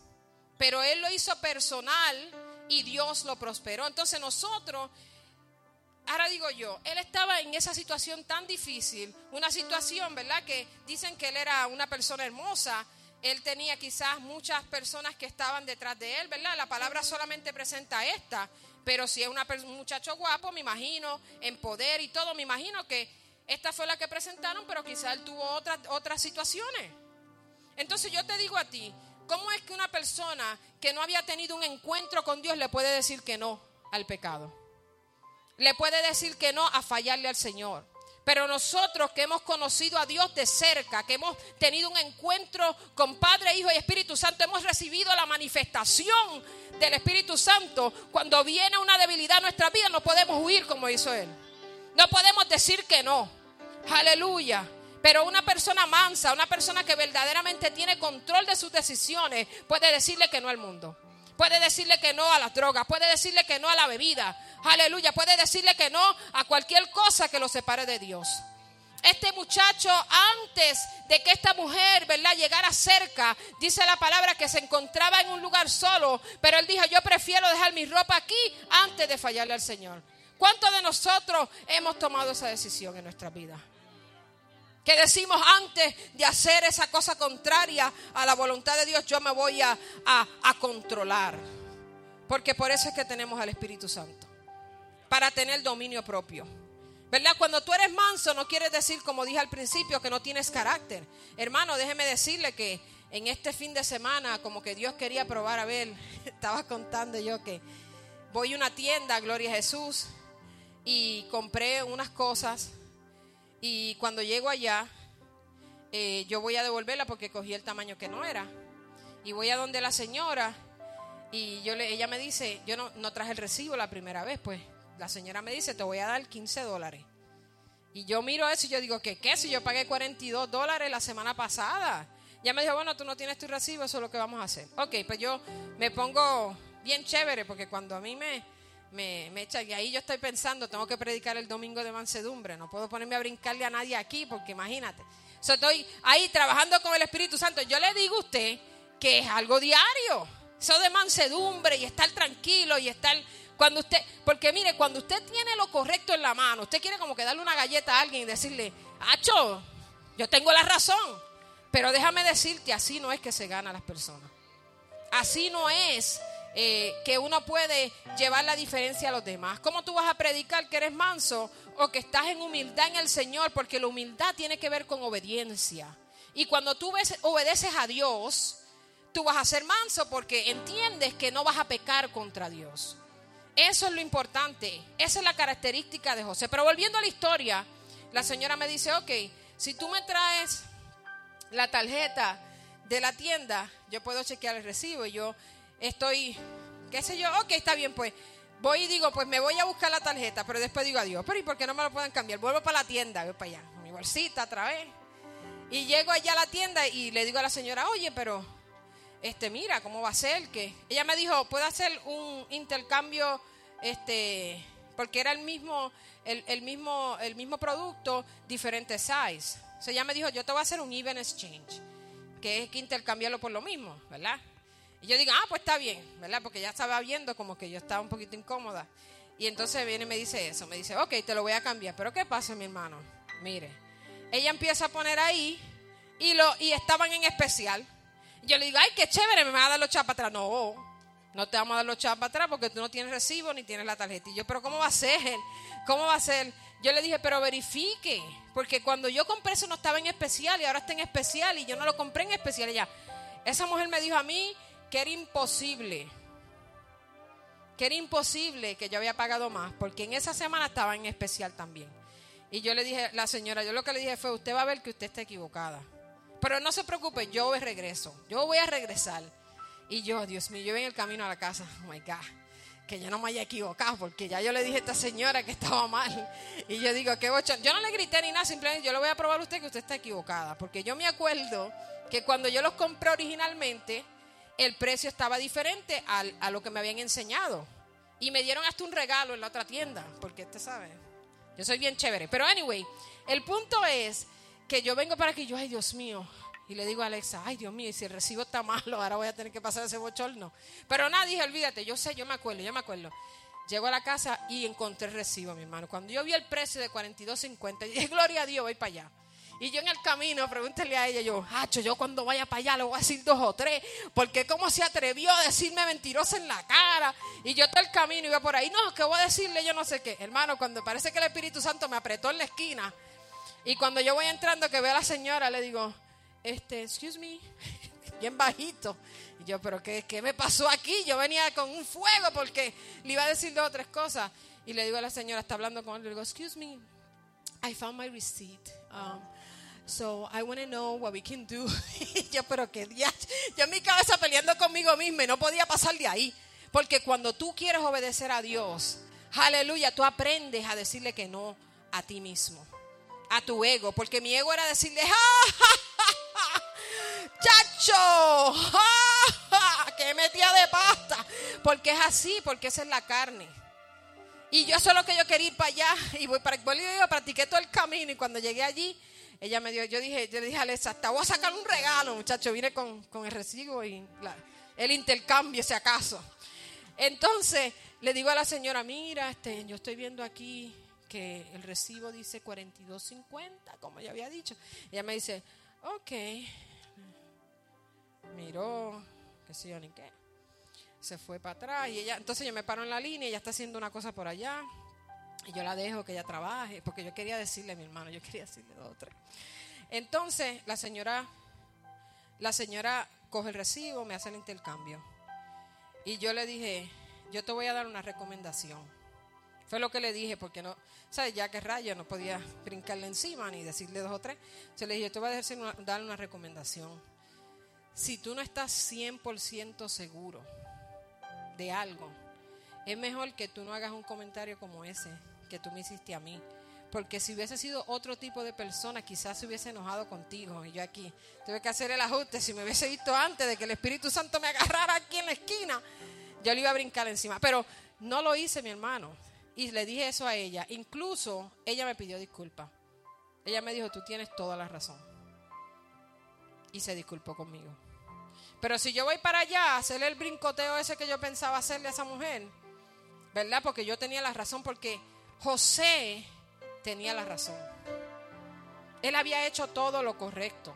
pero él lo hizo personal y Dios lo prosperó. Entonces nosotros, ahora digo yo, él estaba en esa situación tan difícil, una situación, ¿verdad? Que dicen que él era una persona hermosa, él tenía quizás muchas personas que estaban detrás de él, ¿verdad? La palabra solamente presenta esta, pero si es un muchacho guapo, me imagino, en poder y todo, me imagino que esta fue la que presentaron, pero quizás él tuvo otras, otras situaciones. Entonces yo te digo a ti, ¿cómo es que una persona que no había tenido un encuentro con Dios le puede decir que no al pecado? Le puede decir que no a fallarle al Señor. Pero nosotros que hemos conocido a Dios de cerca, que hemos tenido un encuentro con Padre, Hijo y Espíritu Santo, hemos recibido la manifestación del Espíritu Santo. Cuando viene una debilidad en nuestra vida, no podemos huir como hizo Él. No podemos decir que no. Aleluya. Pero una persona mansa, una persona que verdaderamente tiene control de sus decisiones, puede decirle que no al mundo. Puede decirle que no a las drogas, puede decirle que no a la bebida. Aleluya, puede decirle que no a cualquier cosa que lo separe de Dios. Este muchacho, antes de que esta mujer, ¿verdad?, llegara cerca, dice la palabra que se encontraba en un lugar solo, pero él dijo, yo prefiero dejar mi ropa aquí antes de fallarle al Señor. ¿Cuántos de nosotros hemos tomado esa decisión en nuestra vida? que decimos antes de hacer esa cosa contraria a la voluntad de Dios, yo me voy a, a, controlar. Porque por eso es que tenemos al Espíritu Santo. Para tener dominio propio. ¿Verdad? Cuando tú eres manso no quiere decir, como dije al principio, que no tienes carácter. Hermano, déjeme decirle que en este fin de semana, como que Dios quería probar a ver, estaba contando yo que voy a una tienda, Gloria a Jesús, y compré unas cosas y cuando llego allá, eh, yo voy a devolverla porque cogí el tamaño que no era. Y voy a donde la señora y yo le, ella me dice, yo no, no traje el recibo la primera vez, pues la señora me dice, te voy a dar 15 dólares. Y yo miro eso y yo digo, ¿qué qué? Si yo pagué 42 dólares la semana pasada. Ya me dijo, bueno, tú no tienes tu recibo, eso es lo que vamos a hacer. Ok, pues yo me pongo bien chévere porque cuando a mí me, me, echa, y ahí yo estoy pensando, tengo que predicar el domingo de mansedumbre, no puedo ponerme a brincarle a nadie aquí porque imagínate. So, estoy ahí trabajando con el Espíritu Santo. Yo le digo a usted que es algo diario, eso de mansedumbre y estar tranquilo y estar cuando usted, porque mire, cuando usted tiene lo correcto en la mano, usted quiere como que darle una galleta a alguien y decirle, Hacho, yo tengo la razón. Pero déjame decirte, así no es que se gana las personas. Así no es eh, que uno puede llevar la diferencia a los demás. ¿Cómo tú vas a predicar que eres manso o que estás en humildad en el Señor? Porque la humildad tiene que ver con obediencia. Y cuando tú obedeces a Dios, tú vas a ser manso porque entiendes que no vas a pecar contra Dios. Eso es lo importante. Esa es la característica de José. Pero volviendo a la historia, la señora me dice, ok, si tú me traes la tarjeta de la tienda, yo puedo chequear el recibo y yo estoy, qué sé yo, ok, está bien, pues voy y digo, pues me voy a buscar la tarjeta, pero después digo adiós, pero ¿y por qué no me lo pueden cambiar? Vuelvo para la tienda, voy para allá, mi bolsita otra vez. Y llego allá a la tienda y le digo a la señora, oye, pero, este, mira, ¿cómo va a ser? que Ella me dijo, ¿puedo hacer un intercambio, este, porque era el mismo, el, mismo, el mismo producto, diferente size. O sea, ella me dijo, yo te voy a hacer un even exchange, que es que intercambiarlo por lo mismo, ¿verdad? Y yo digo, ah, pues está bien, ¿verdad? Porque ya estaba viendo como que yo estaba un poquito incómoda. Y entonces viene y me dice eso, me dice, ok, te lo voy a cambiar. Pero ¿qué pasa, mi hermano? Mire, ella empieza a poner ahí y, lo, y estaban en especial. Yo le digo, ay, qué chévere, me va a dar los chavos para atrás. No, no te vamos a dar los chavos para atrás porque tú no tienes recibo ni tienes la tarjeta. Y yo, pero ¿cómo va a ser? ¿Cómo va a ser? Yo le dije, pero verifique, porque cuando yo compré eso no estaba en especial y ahora está en especial y yo no lo compré en especial. Ella, esa mujer me dijo a mí que era imposible, que era imposible que yo había pagado más, porque en esa semana estaba en especial también. Y yo le dije, la señora, yo lo que le dije fue, usted va a ver que usted está equivocada. Pero no se preocupe, yo regreso, yo voy a regresar. Y yo, Dios mío, yo voy en el camino a la casa, oh my God, que yo no me haya equivocado, porque ya yo le dije a esta señora que estaba mal. Y yo digo, qué bochón. Yo no le grité ni nada, simplemente yo le voy a probar a usted que usted está equivocada, porque yo me acuerdo que cuando yo los compré originalmente, el precio estaba diferente a lo que me habían enseñado. Y me dieron hasta un regalo en la otra tienda, porque usted sabe, yo soy bien chévere. Pero anyway, el punto es que yo vengo para aquí, yo, ay Dios mío, y le digo a Alexa, ay Dios mío, y si el recibo está malo, ahora voy a tener que pasar ese bochorno. Pero nada, dije, olvídate, yo sé, yo me acuerdo, yo me acuerdo. Llego a la casa y encontré el recibo, mi hermano. Cuando yo vi el precio de 42.50, dije, gloria a Dios, voy para allá. Y yo en el camino, pregúntele a ella, yo, hacho, yo cuando vaya para allá le voy a decir dos o tres, porque cómo se atrevió a decirme mentirosa en la cara. Y yo todo el camino iba por ahí, no, que voy a decirle yo no sé qué. Hermano, cuando parece que el Espíritu Santo me apretó en la esquina, y cuando yo voy entrando que veo a la señora, le digo, este, excuse me, bien bajito. Y yo, pero qué, ¿qué me pasó aquí? Yo venía con un fuego porque le iba a decir dos o tres cosas. Y le digo a la señora, está hablando con él, le digo, excuse me, I found my receipt. Um, So I want to know what we can do. yo, pero qué día. Yo en mi cabeza peleando conmigo misma y no podía pasar de ahí. Porque cuando tú quieres obedecer a Dios, aleluya, tú aprendes a decirle que no a ti mismo, a tu ego. Porque mi ego era decirle, ¡Ja, chacho! ¡Que metía de pasta! Porque es así, porque esa es la carne. Y yo solo que yo quería ir para allá y voy para Bolivia, practiqué todo el camino y cuando llegué allí ella me dio, yo dije, yo le dije a Alexa, hasta voy a sacar un regalo, muchacho, vine con, con el recibo y el intercambio, si acaso. Entonces le digo a la señora, mira, este, yo estoy viendo aquí que el recibo dice 42.50, como ya había dicho. Ella me dice, ok, miró, qué sé yo ni qué. se fue para atrás y ella, entonces yo me paro en la línea, ella está haciendo una cosa por allá y yo la dejo que ella trabaje, porque yo quería decirle a mi hermano, yo quería decirle dos o tres. Entonces la señora, la señora coge el recibo, me hace el intercambio y yo le dije, yo te voy a dar una recomendación. Fue lo que le dije, porque no, ¿sabes? Ya que raya, no podía brincarle encima ni decirle dos o tres. Se le dije, yo te voy a decir una, dar una recomendación. Si tú no estás 100% seguro de algo, es mejor que tú no hagas un comentario como ese que tú me hiciste a mí. Porque si hubiese sido otro tipo de persona, quizás se hubiese enojado contigo. Y yo aquí tuve que hacer el ajuste. Si me hubiese visto antes de que el Espíritu Santo me agarrara aquí en la esquina, yo le iba a brincar encima. Pero no lo hice, mi hermano. Y le dije eso a ella. Incluso ella me pidió disculpas. Ella me dijo, tú tienes toda la razón. Y se disculpó conmigo. Pero si yo voy para allá a hacerle el brincoteo ese que yo pensaba hacerle a esa mujer, ¿verdad? Porque yo tenía la razón, porque José tenía la razón. Él había hecho todo lo correcto.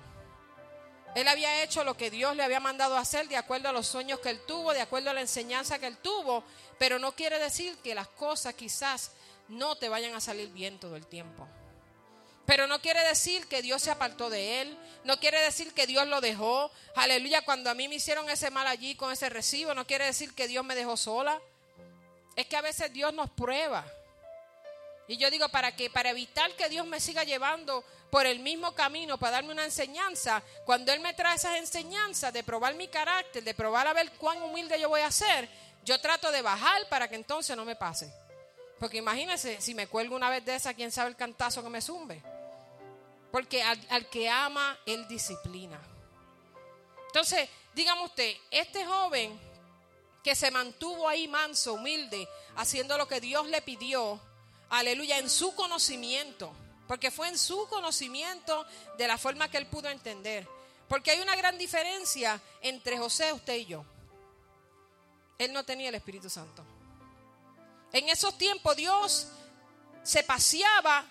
Él había hecho lo que Dios le había mandado hacer de acuerdo a los sueños que él tuvo, de acuerdo a la enseñanza que él tuvo, pero no quiere decir que las cosas quizás no te vayan a salir bien todo el tiempo. Pero no quiere decir que Dios se apartó de él. No quiere decir que Dios lo dejó. Aleluya, cuando a mí me hicieron ese mal allí con ese recibo, no quiere decir que Dios me dejó sola. Es que a veces Dios nos prueba. Y yo digo, ¿para qué? Para evitar que Dios me siga llevando por el mismo camino, para darme una enseñanza. Cuando Él me trae esas enseñanzas de probar mi carácter, de probar a ver cuán humilde yo voy a ser, yo trato de bajar para que entonces no me pase. Porque imagínense, si me cuelgo una vez de esa, quién sabe el cantazo que me zumbe. Porque al, al que ama, Él disciplina. Entonces, dígame usted, este joven que se mantuvo ahí manso, humilde, haciendo lo que Dios le pidió, aleluya, en su conocimiento, porque fue en su conocimiento de la forma que él pudo entender. Porque hay una gran diferencia entre José, usted y yo. Él no tenía el Espíritu Santo. En esos tiempos Dios se paseaba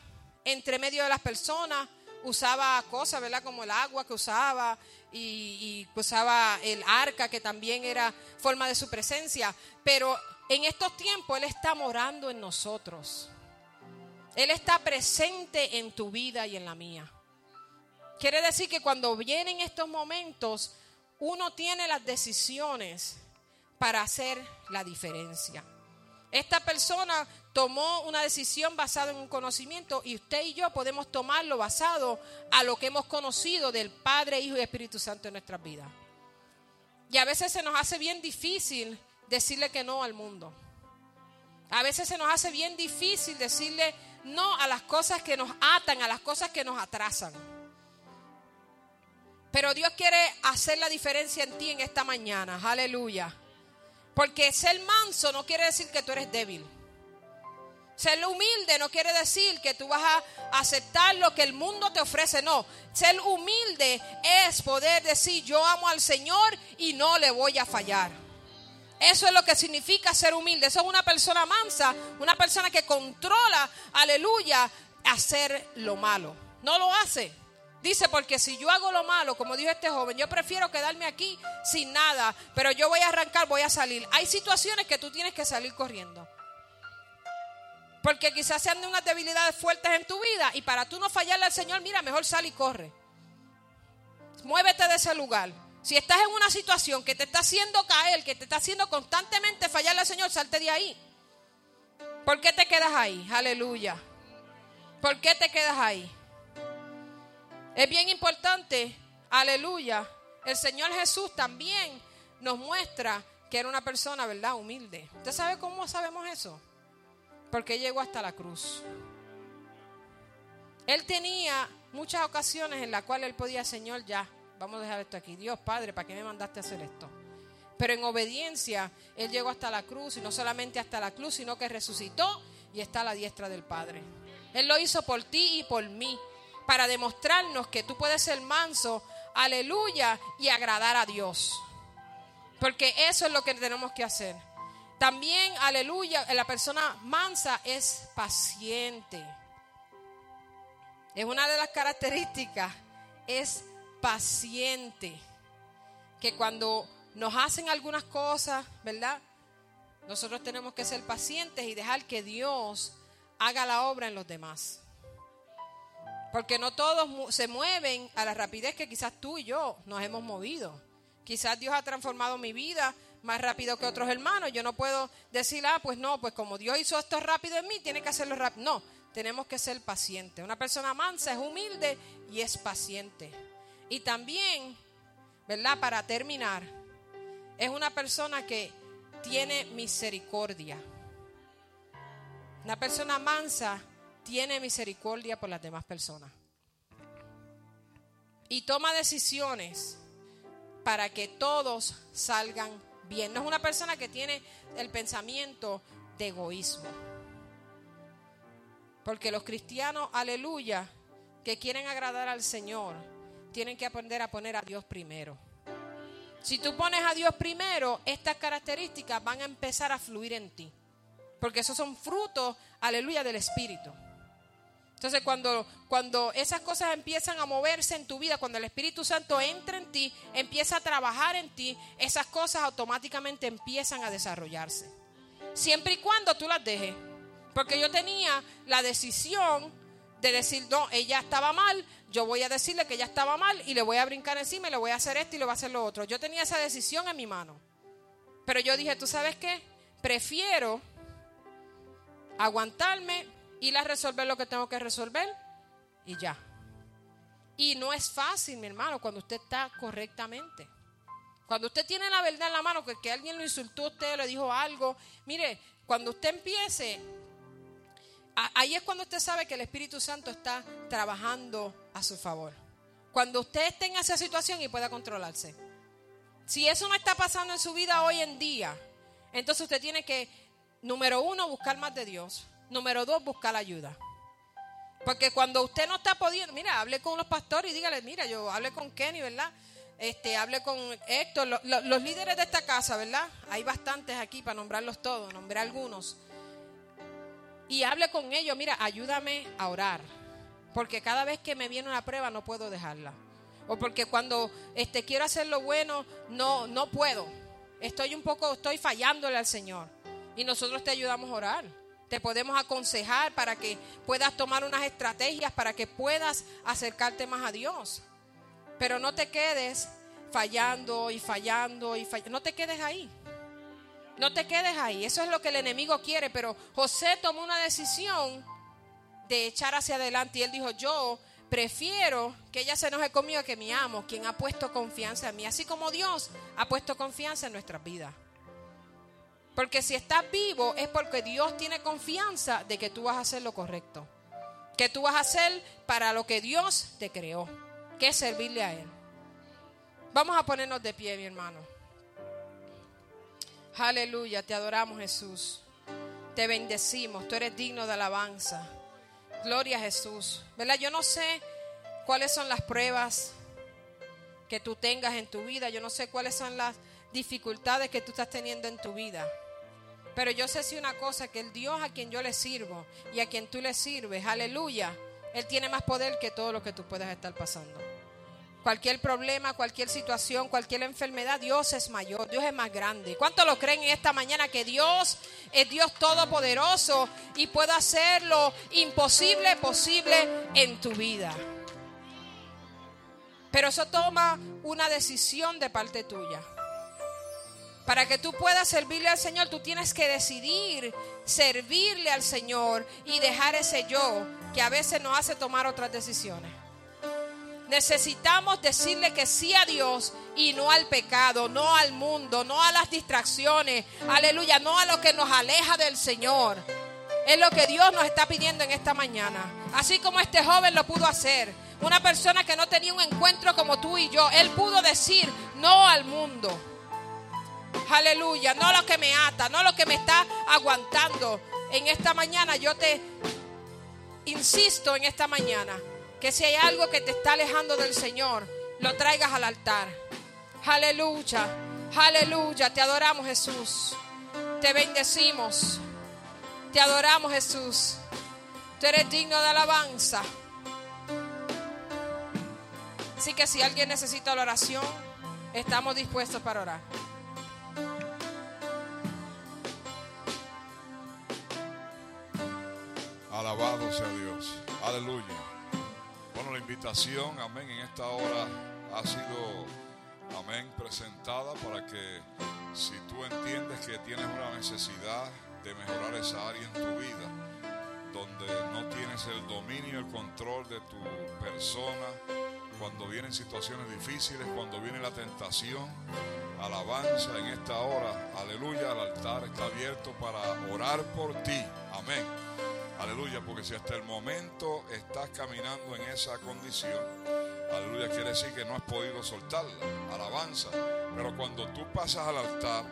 entre medio de las personas, usaba cosas, ¿verdad? Como el agua que usaba y, y, usaba el arca que también era forma de su presencia. Pero en estos tiempos Él está morando en nosotros. Él está presente en tu vida y en la mía. Quiere decir que cuando vienen estos momentos, uno tiene las decisiones para hacer la diferencia. Esta persona tomó una decisión basada en un conocimiento y usted y yo podemos tomarlo basado a lo que hemos conocido del Padre, Hijo y Espíritu Santo en nuestras vidas. Y a veces se nos hace bien difícil decirle que no al mundo. A veces se nos hace bien difícil decirle no a las cosas que nos atan, a las cosas que nos atrasan. Pero Dios quiere hacer la diferencia en ti en esta mañana. Aleluya. Porque ser manso no quiere decir que tú eres débil. Ser humilde no quiere decir que tú vas a aceptar lo que el mundo te ofrece. No, ser humilde es poder decir yo amo al Señor y no le voy a fallar. Eso es lo que significa ser humilde. Eso es una persona mansa, una persona que controla, aleluya, hacer lo malo. No lo hace. Dice, porque si yo hago lo malo, como dijo este joven, yo prefiero quedarme aquí sin nada, pero yo voy a arrancar, voy a salir. Hay situaciones que tú tienes que salir corriendo. Porque quizás sean de unas debilidades fuertes en tu vida y para tú no fallarle al Señor, mira, mejor sal y corre. Muévete de ese lugar. Si estás en una situación que te está haciendo caer, que te está haciendo constantemente fallarle al Señor, salte de ahí. ¿Por qué te quedas ahí? Aleluya. ¿Por qué te quedas ahí? Es bien importante, aleluya. El Señor Jesús también nos muestra que era una persona, ¿verdad? Humilde. ¿Usted sabe cómo sabemos eso? Porque llegó hasta la cruz. Él tenía muchas ocasiones en las cuales él podía, Señor, ya, vamos a dejar esto aquí. Dios Padre, ¿para qué me mandaste a hacer esto? Pero en obediencia, Él llegó hasta la cruz y no solamente hasta la cruz, sino que resucitó y está a la diestra del Padre. Él lo hizo por ti y por mí, para demostrarnos que tú puedes ser manso, aleluya, y agradar a Dios. Porque eso es lo que tenemos que hacer. También, aleluya, la persona mansa es paciente. Es una de las características, es paciente. Que cuando nos hacen algunas cosas, ¿verdad? Nosotros tenemos que ser pacientes y dejar que Dios haga la obra en los demás. Porque no todos se mueven a la rapidez que quizás tú y yo nos hemos movido. Quizás Dios ha transformado mi vida más rápido que otros hermanos. Yo no puedo decir, ah, pues no, pues como Dios hizo esto rápido en mí, tiene que hacerlo rápido. No, tenemos que ser pacientes. Una persona mansa es humilde y es paciente. Y también, ¿verdad? Para terminar, es una persona que tiene misericordia. Una persona mansa tiene misericordia por las demás personas. Y toma decisiones para que todos salgan bien. No es una persona que tiene el pensamiento de egoísmo. Porque los cristianos, aleluya, que quieren agradar al Señor, tienen que aprender a poner a Dios primero. Si tú pones a Dios primero, estas características van a empezar a fluir en ti. Porque esos son frutos, aleluya, del Espíritu. Entonces cuando, cuando esas cosas empiezan a moverse en tu vida, cuando el Espíritu Santo entra en ti, empieza a trabajar en ti, esas cosas automáticamente empiezan a desarrollarse. Siempre y cuando tú las dejes. Porque yo tenía la decisión de decir, no, ella estaba mal, yo voy a decirle que ella estaba mal y le voy a brincar encima y le voy a hacer esto y le voy a hacer lo otro. Yo tenía esa decisión en mi mano. Pero yo dije, ¿tú sabes qué? Prefiero aguantarme, ir a resolver lo que tengo que resolver y ya. Y no es fácil, mi hermano, cuando usted está correctamente. Cuando usted tiene la verdad en la mano, que, que alguien lo insultó a usted, le dijo algo. Mire, cuando usted empiece, ahí es cuando usted sabe que el Espíritu Santo está trabajando a su favor. Cuando usted esté en esa situación y pueda controlarse. Si eso no está pasando en su vida hoy en día, entonces usted tiene que Número uno, buscar más de Dios. Número dos, buscar ayuda. Porque cuando usted no está pudiendo, mira, hable con los pastores y dígale, mira, yo hablé con Kenny, ¿verdad? Este, hable con Héctor, los líderes de esta casa, ¿verdad? Hay bastantes aquí para nombrarlos todos, nombré algunos. Y hable con ellos, mira, ayúdame a orar. Porque cada vez que me viene una prueba no puedo dejarla. O porque cuando este, quiero hacer lo bueno, no, no puedo. Estoy un poco, estoy fallándole al Señor y nosotros te ayudamos a orar. Te podemos aconsejar para que puedas tomar unas estrategias para que puedas acercarte más a Dios. Pero no te quedes fallando y fallando y fallando. No te quedes ahí. No te quedes ahí. Eso es lo que el enemigo quiere. Pero José tomó una decisión de echar hacia adelante y él dijo, yo prefiero que ella se enoje conmigo que mi amo, quien ha puesto confianza en mí. Así como Dios ha puesto confianza en nuestras vidas. Porque si estás vivo es porque Dios tiene confianza de que tú vas a hacer lo correcto. Que tú vas a hacer para lo que Dios te creó. Que es servirle a Él. Vamos a ponernos de pie, mi hermano. Aleluya, te adoramos Jesús. Te bendecimos, tú eres digno de alabanza. Gloria a Jesús. ¿Verdad? Yo no sé cuáles son las pruebas que tú tengas en tu vida. Yo no sé cuáles son las dificultades que tú estás teniendo en tu vida. Pero yo sé si una cosa, que el Dios a quien yo le sirvo y a quien tú le sirves, aleluya, Él tiene más poder que todo lo que tú puedas estar pasando. Cualquier problema, cualquier situación, cualquier enfermedad, Dios es mayor, Dios es más grande. ¿Cuánto lo creen en esta mañana que Dios es Dios todopoderoso y puede hacer lo imposible posible en tu vida? Pero eso toma una decisión de parte tuya. Para que tú puedas servirle al Señor, tú tienes que decidir servirle al Señor y dejar ese yo que a veces nos hace tomar otras decisiones. Necesitamos decirle que sí a Dios y no al pecado, no al mundo, no a las distracciones, aleluya, no a lo que nos aleja del Señor. Es lo que Dios nos está pidiendo en esta mañana. Así como este joven lo pudo hacer. Una persona que no tenía un encuentro como tú y yo. Él pudo decir no al mundo. Aleluya. No lo que me ata, no lo que me está aguantando. En esta mañana yo te insisto en esta mañana que si hay algo que te está alejando del Señor, lo traigas al altar. Aleluya, aleluya. Te adoramos Jesús. Te bendecimos. Te adoramos Jesús. Tú eres digno de alabanza. Así que si alguien necesita la oración, estamos dispuestos para orar. Alabado sea Dios. Aleluya. Bueno, la invitación, amén, en esta hora ha sido, amén, presentada para que si tú entiendes que tienes una necesidad de mejorar esa área en tu vida, donde no tienes el dominio el control de tu persona, cuando vienen situaciones difíciles, cuando viene la tentación, alabanza en esta hora, aleluya, el altar está abierto para orar por ti, amén. Aleluya, porque si hasta el momento estás caminando en esa condición, aleluya, quiere decir que no has podido soltarla, alabanza. Pero cuando tú pasas al altar,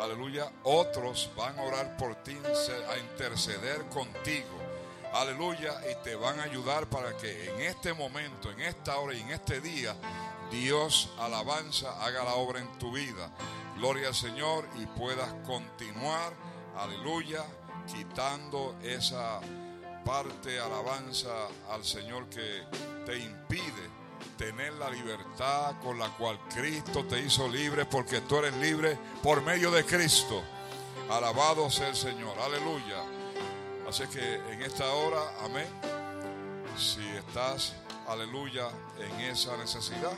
aleluya, otros van a orar por ti, a interceder contigo, aleluya, y te van a ayudar para que en este momento, en esta hora y en este día, Dios, alabanza, haga la obra en tu vida. Gloria al Señor y puedas continuar, aleluya quitando esa parte alabanza al Señor que te impide tener la libertad con la cual Cristo te hizo libre, porque tú eres libre por medio de Cristo. Alabado sea el Señor, aleluya. Así que en esta hora, amén, si estás, aleluya, en esa necesidad,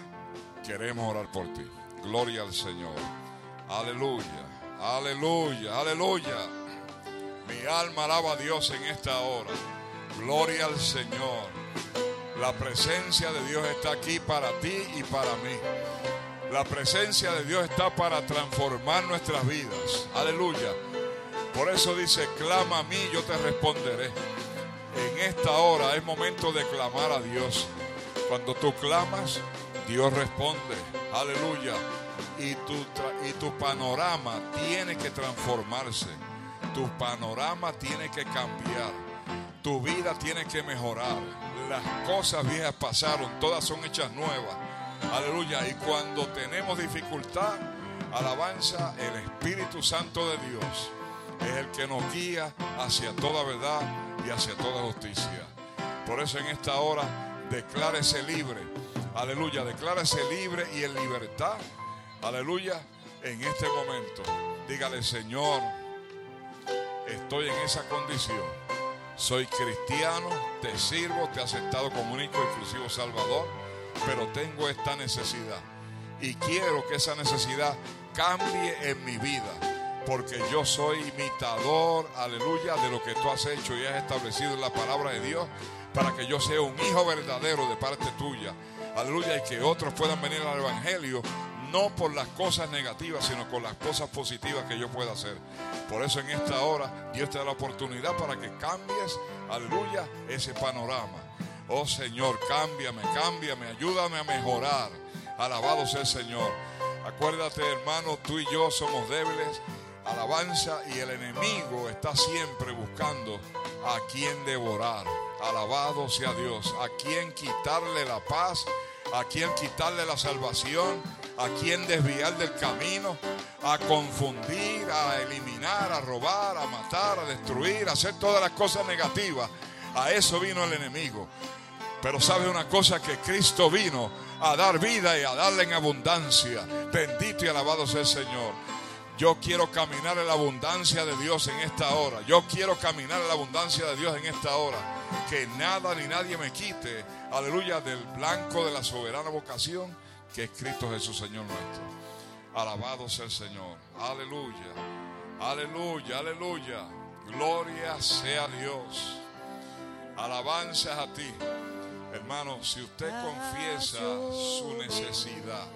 queremos orar por ti. Gloria al Señor. Aleluya, aleluya, aleluya. Mi alma alaba a Dios en esta hora. Gloria al Señor. La presencia de Dios está aquí para ti y para mí. La presencia de Dios está para transformar nuestras vidas. Aleluya. Por eso dice, clama a mí, yo te responderé. En esta hora es momento de clamar a Dios. Cuando tú clamas, Dios responde. Aleluya. Y tu, y tu panorama tiene que transformarse. Tu panorama tiene que cambiar. Tu vida tiene que mejorar. Las cosas viejas pasaron, todas son hechas nuevas. Aleluya. Y cuando tenemos dificultad, alabanza, el Espíritu Santo de Dios es el que nos guía hacia toda verdad y hacia toda justicia. Por eso en esta hora, declárese libre. Aleluya, declárese libre y en libertad. Aleluya, en este momento. Dígale, Señor, estoy en esa condición. Soy cristiano, te sirvo, te he aceptado como único exclusivo Salvador, pero tengo esta necesidad. Y quiero que esa necesidad cambie en mi vida, porque yo soy imitador, aleluya, de lo que tú has hecho y has establecido en la palabra de Dios, para que yo sea un hijo verdadero de parte tuya. Aleluya, y que otros puedan venir al Evangelio no por las cosas negativas, sino con las cosas positivas que yo pueda hacer. Por eso en esta hora Dios te da la oportunidad para que cambies, aleluya, ese panorama. Oh Señor, cámbiame, cámbiame, ayúdame a mejorar. Alabado sea el Señor. Acuérdate, hermano, tú y yo somos débiles. Alabanza y el enemigo está siempre buscando a quien devorar. Alabado sea Dios, a quien quitarle la paz, a quien quitarle la salvación, a quien desviar del camino, a confundir, a eliminar, a robar, a matar, a destruir, a hacer todas las cosas negativas. A eso vino el enemigo. Pero sabe una cosa que Cristo vino a dar vida y a darle en abundancia. Bendito y alabado sea el Señor. Yo quiero caminar en la abundancia de Dios en esta hora. Yo quiero caminar en la abundancia de Dios en esta hora. Que nada ni nadie me quite, aleluya, del blanco de la soberana vocación que es Cristo Jesús, Señor nuestro. Alabado sea el Señor. Aleluya. Aleluya, aleluya. Gloria sea Dios. Alabanzas a ti. Hermano, si usted confiesa su necesidad,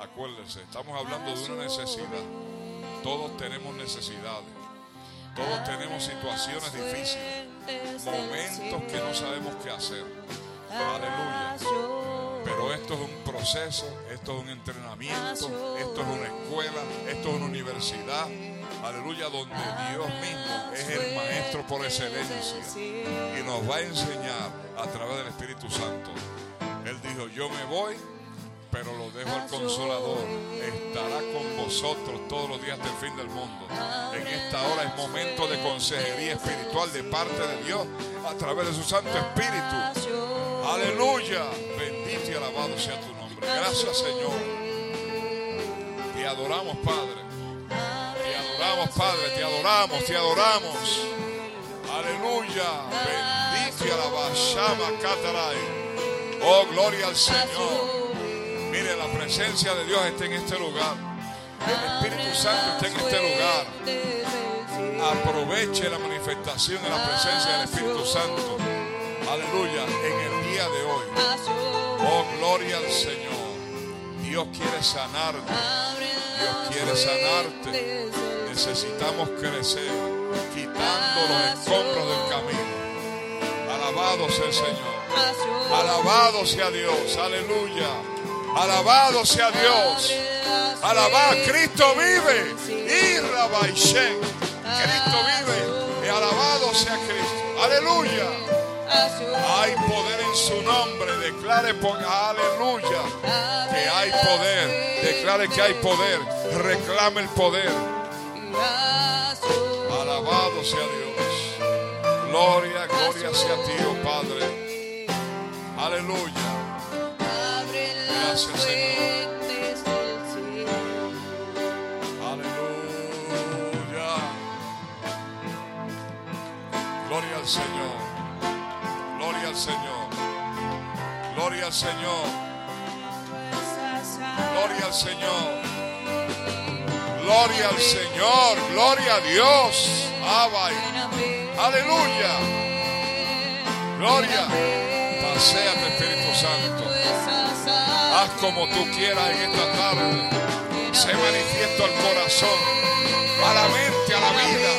acuérdese, estamos hablando de una necesidad. Todos tenemos necesidades. Todos tenemos situaciones difíciles. Momentos que no sabemos qué hacer. Aleluya. Pero esto es un proceso, esto es un entrenamiento, esto es una escuela, esto es una universidad. Aleluya, donde Dios mismo es el maestro por excelencia y nos va a enseñar a través del Espíritu Santo. Él dijo, yo me voy, pero lo dejo al consolador. Estará con vosotros todos los días del fin del mundo. En esta hora es momento de consejería espiritual de parte de Dios a través de su Santo Espíritu. Aleluya. Y alabado sea tu nombre. Gracias Señor. Te adoramos Padre. Te adoramos Padre. Te adoramos, te adoramos. Aleluya. Bendito Manti alaba, Shama Katarai. Oh, gloria al Señor. Mire, la presencia de Dios está en este lugar. El Espíritu Santo está en este lugar. Aproveche la manifestación de la presencia del Espíritu Santo. Aleluya. En el día de hoy. Oh, gloria al Señor. Dios quiere sanarte. Dios quiere sanarte. Necesitamos crecer, quitando los escombros del camino. Alabado sea el Señor. Alabado sea Dios. Aleluya. Alabado sea Dios. Alabado. Cristo vive. Y. Cristo vive. Y alabado sea Cristo. Aleluya. Hay poder en su nombre. Declare, aleluya, que hay poder. Declare que hay poder. Reclame el poder. Alabado sea Dios. Gloria, gloria sea a ti, oh Padre. Aleluya. Gracias, Señor. Aleluya. Gloria al Señor. Señor. Gloria al Señor. Gloria al Señor. Gloria al Señor. Gloria a Dios. Aleluya. Gloria. Paseate, Espíritu Santo. Haz como tú quieras en esta tarde. Se manifiesta al corazón, a la mente, a la vida.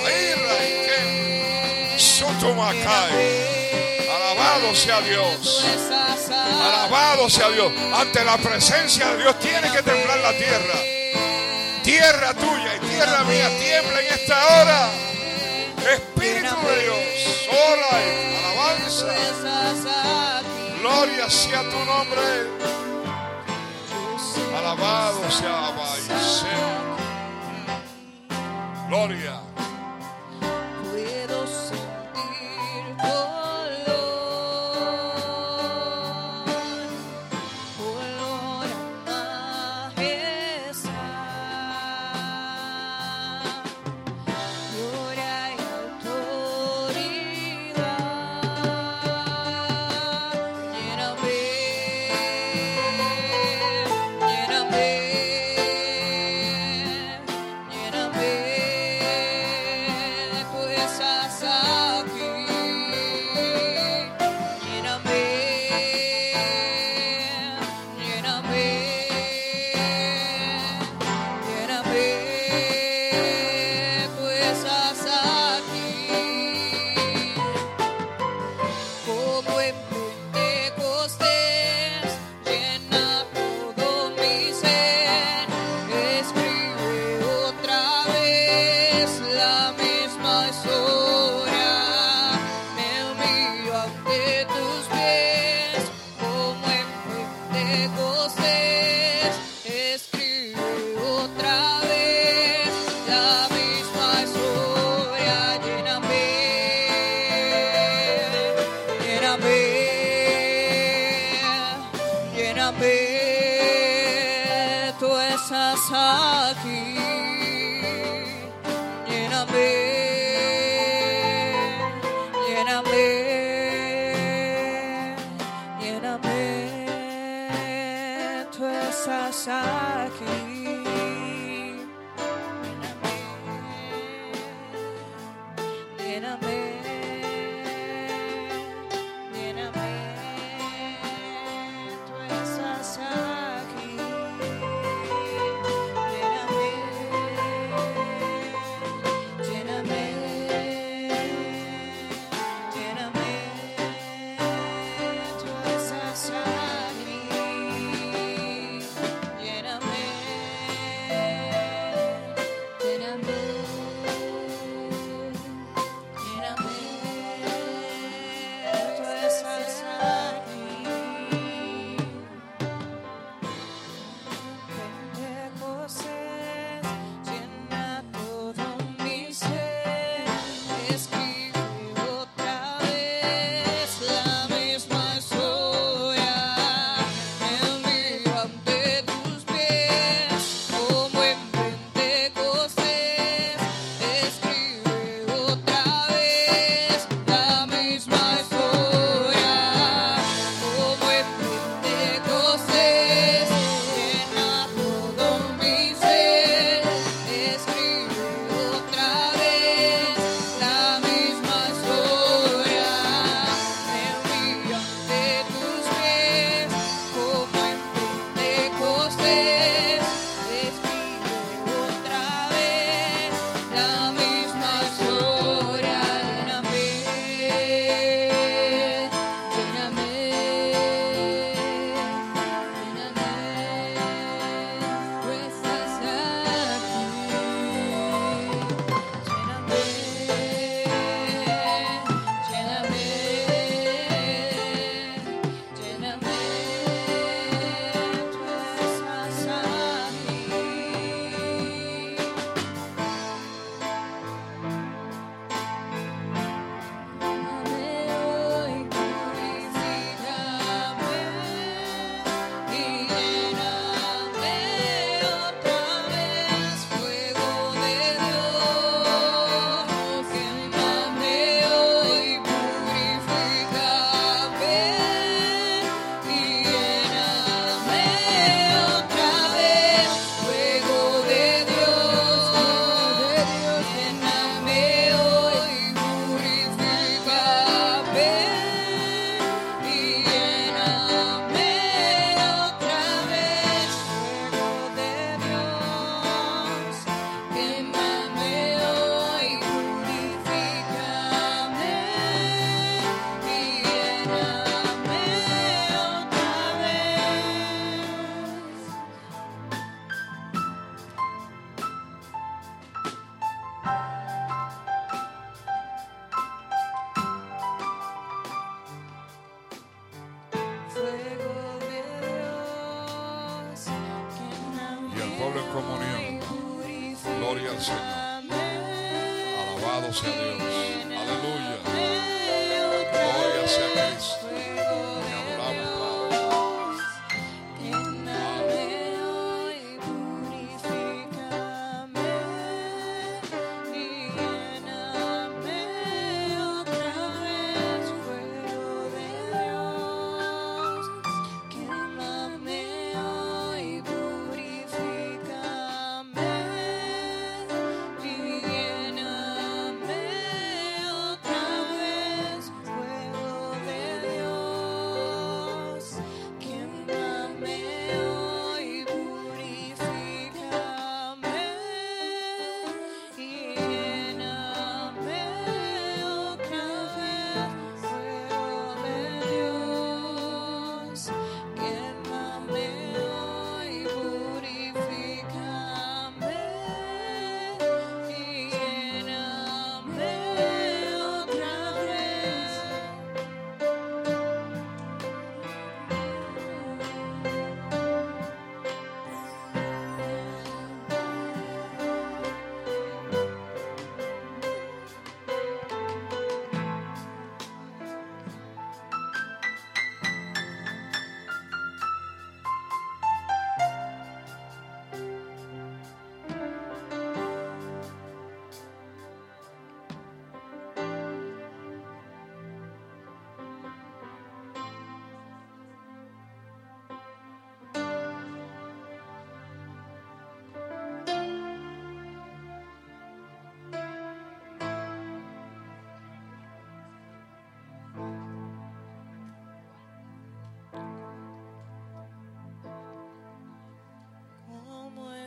Sotomacay. Alabado sea Dios. Alabado sea Dios. Ante la presencia de Dios tiene que temblar la tierra. Tierra tuya y tierra mía tiembla en esta hora. Espíritu de Dios. Ora y alabanza. Gloria sea tu nombre. Alabado sea Abaisé. Gloria.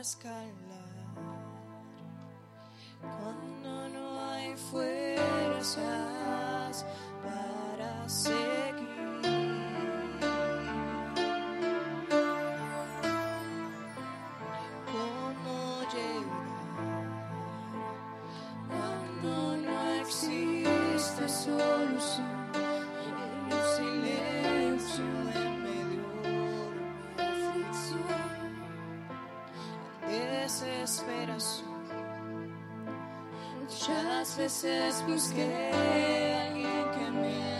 escalar cuando no hay fuerza. desesperación. Muchas veces busqué a alguien que me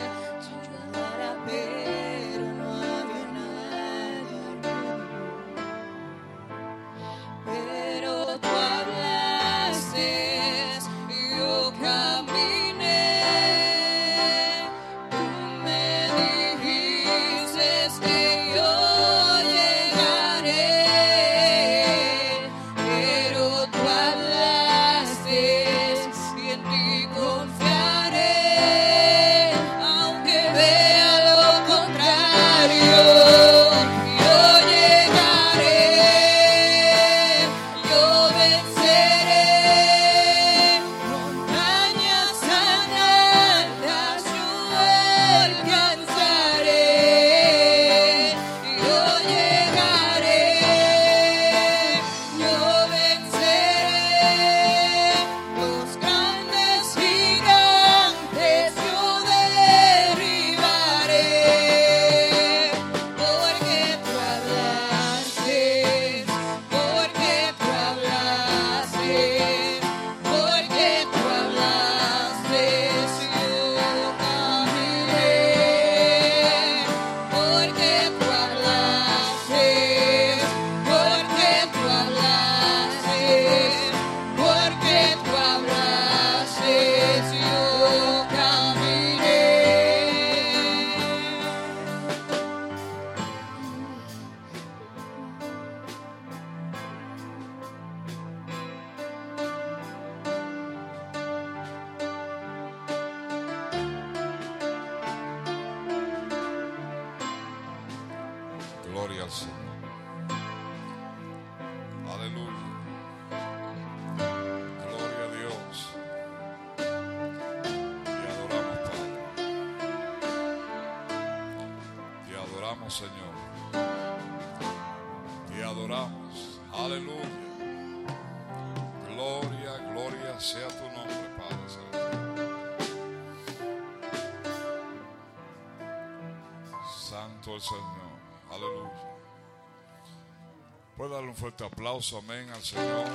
amén al Señor.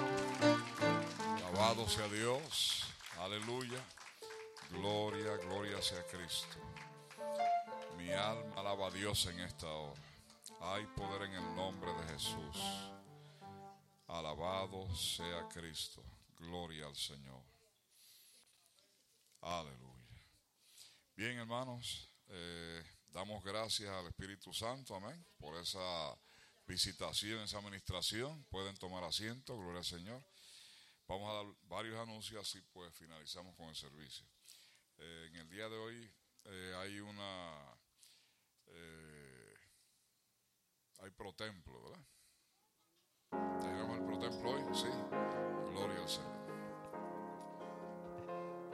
Alabado sea Dios. Aleluya. Gloria, gloria sea Cristo. Mi alma alaba a Dios en esta hora. Hay poder en el nombre de Jesús. Alabado sea Cristo. Gloria al Señor. Aleluya. Bien, hermanos, eh, damos gracias al Espíritu Santo, amén, por esa visitación, esa administración. Pueden tomar asiento, gloria al Señor. Vamos a dar varios anuncios, así pues finalizamos con el servicio. Eh, en el día de hoy eh, hay una... Eh, hay protemplo, ¿verdad? ¿Tenemos el protemplo hoy? Sí. Gloria al Señor.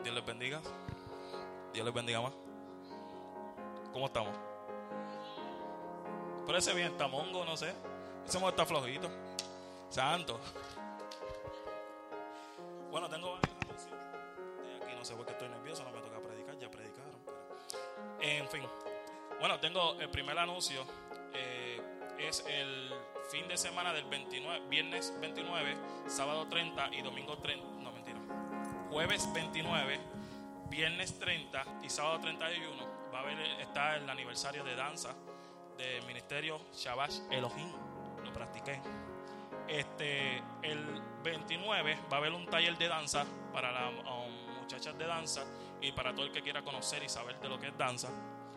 Dios les bendiga. Dios les bendiga más. ¿Cómo estamos? Parece bien, está mongo, no sé. Ese modo está flojito. Santo. Bueno, tengo anuncios. De aquí no sé por qué estoy nervioso, no me toca predicar, ya predicaron. pero- En fin. Bueno, tengo el primer anuncio. eh, es el fin de semana del 29, viernes 29, sábado 30 y domingo 30. No, mentira. Jueves 29, viernes 30 y sábado 31 va a haber está el aniversario de danza ministerio Shabash Elohim. Lo practiqué. Este, el 29 va a haber un taller de danza para las um, muchachas de danza y para todo el que quiera conocer y saber de lo que es danza.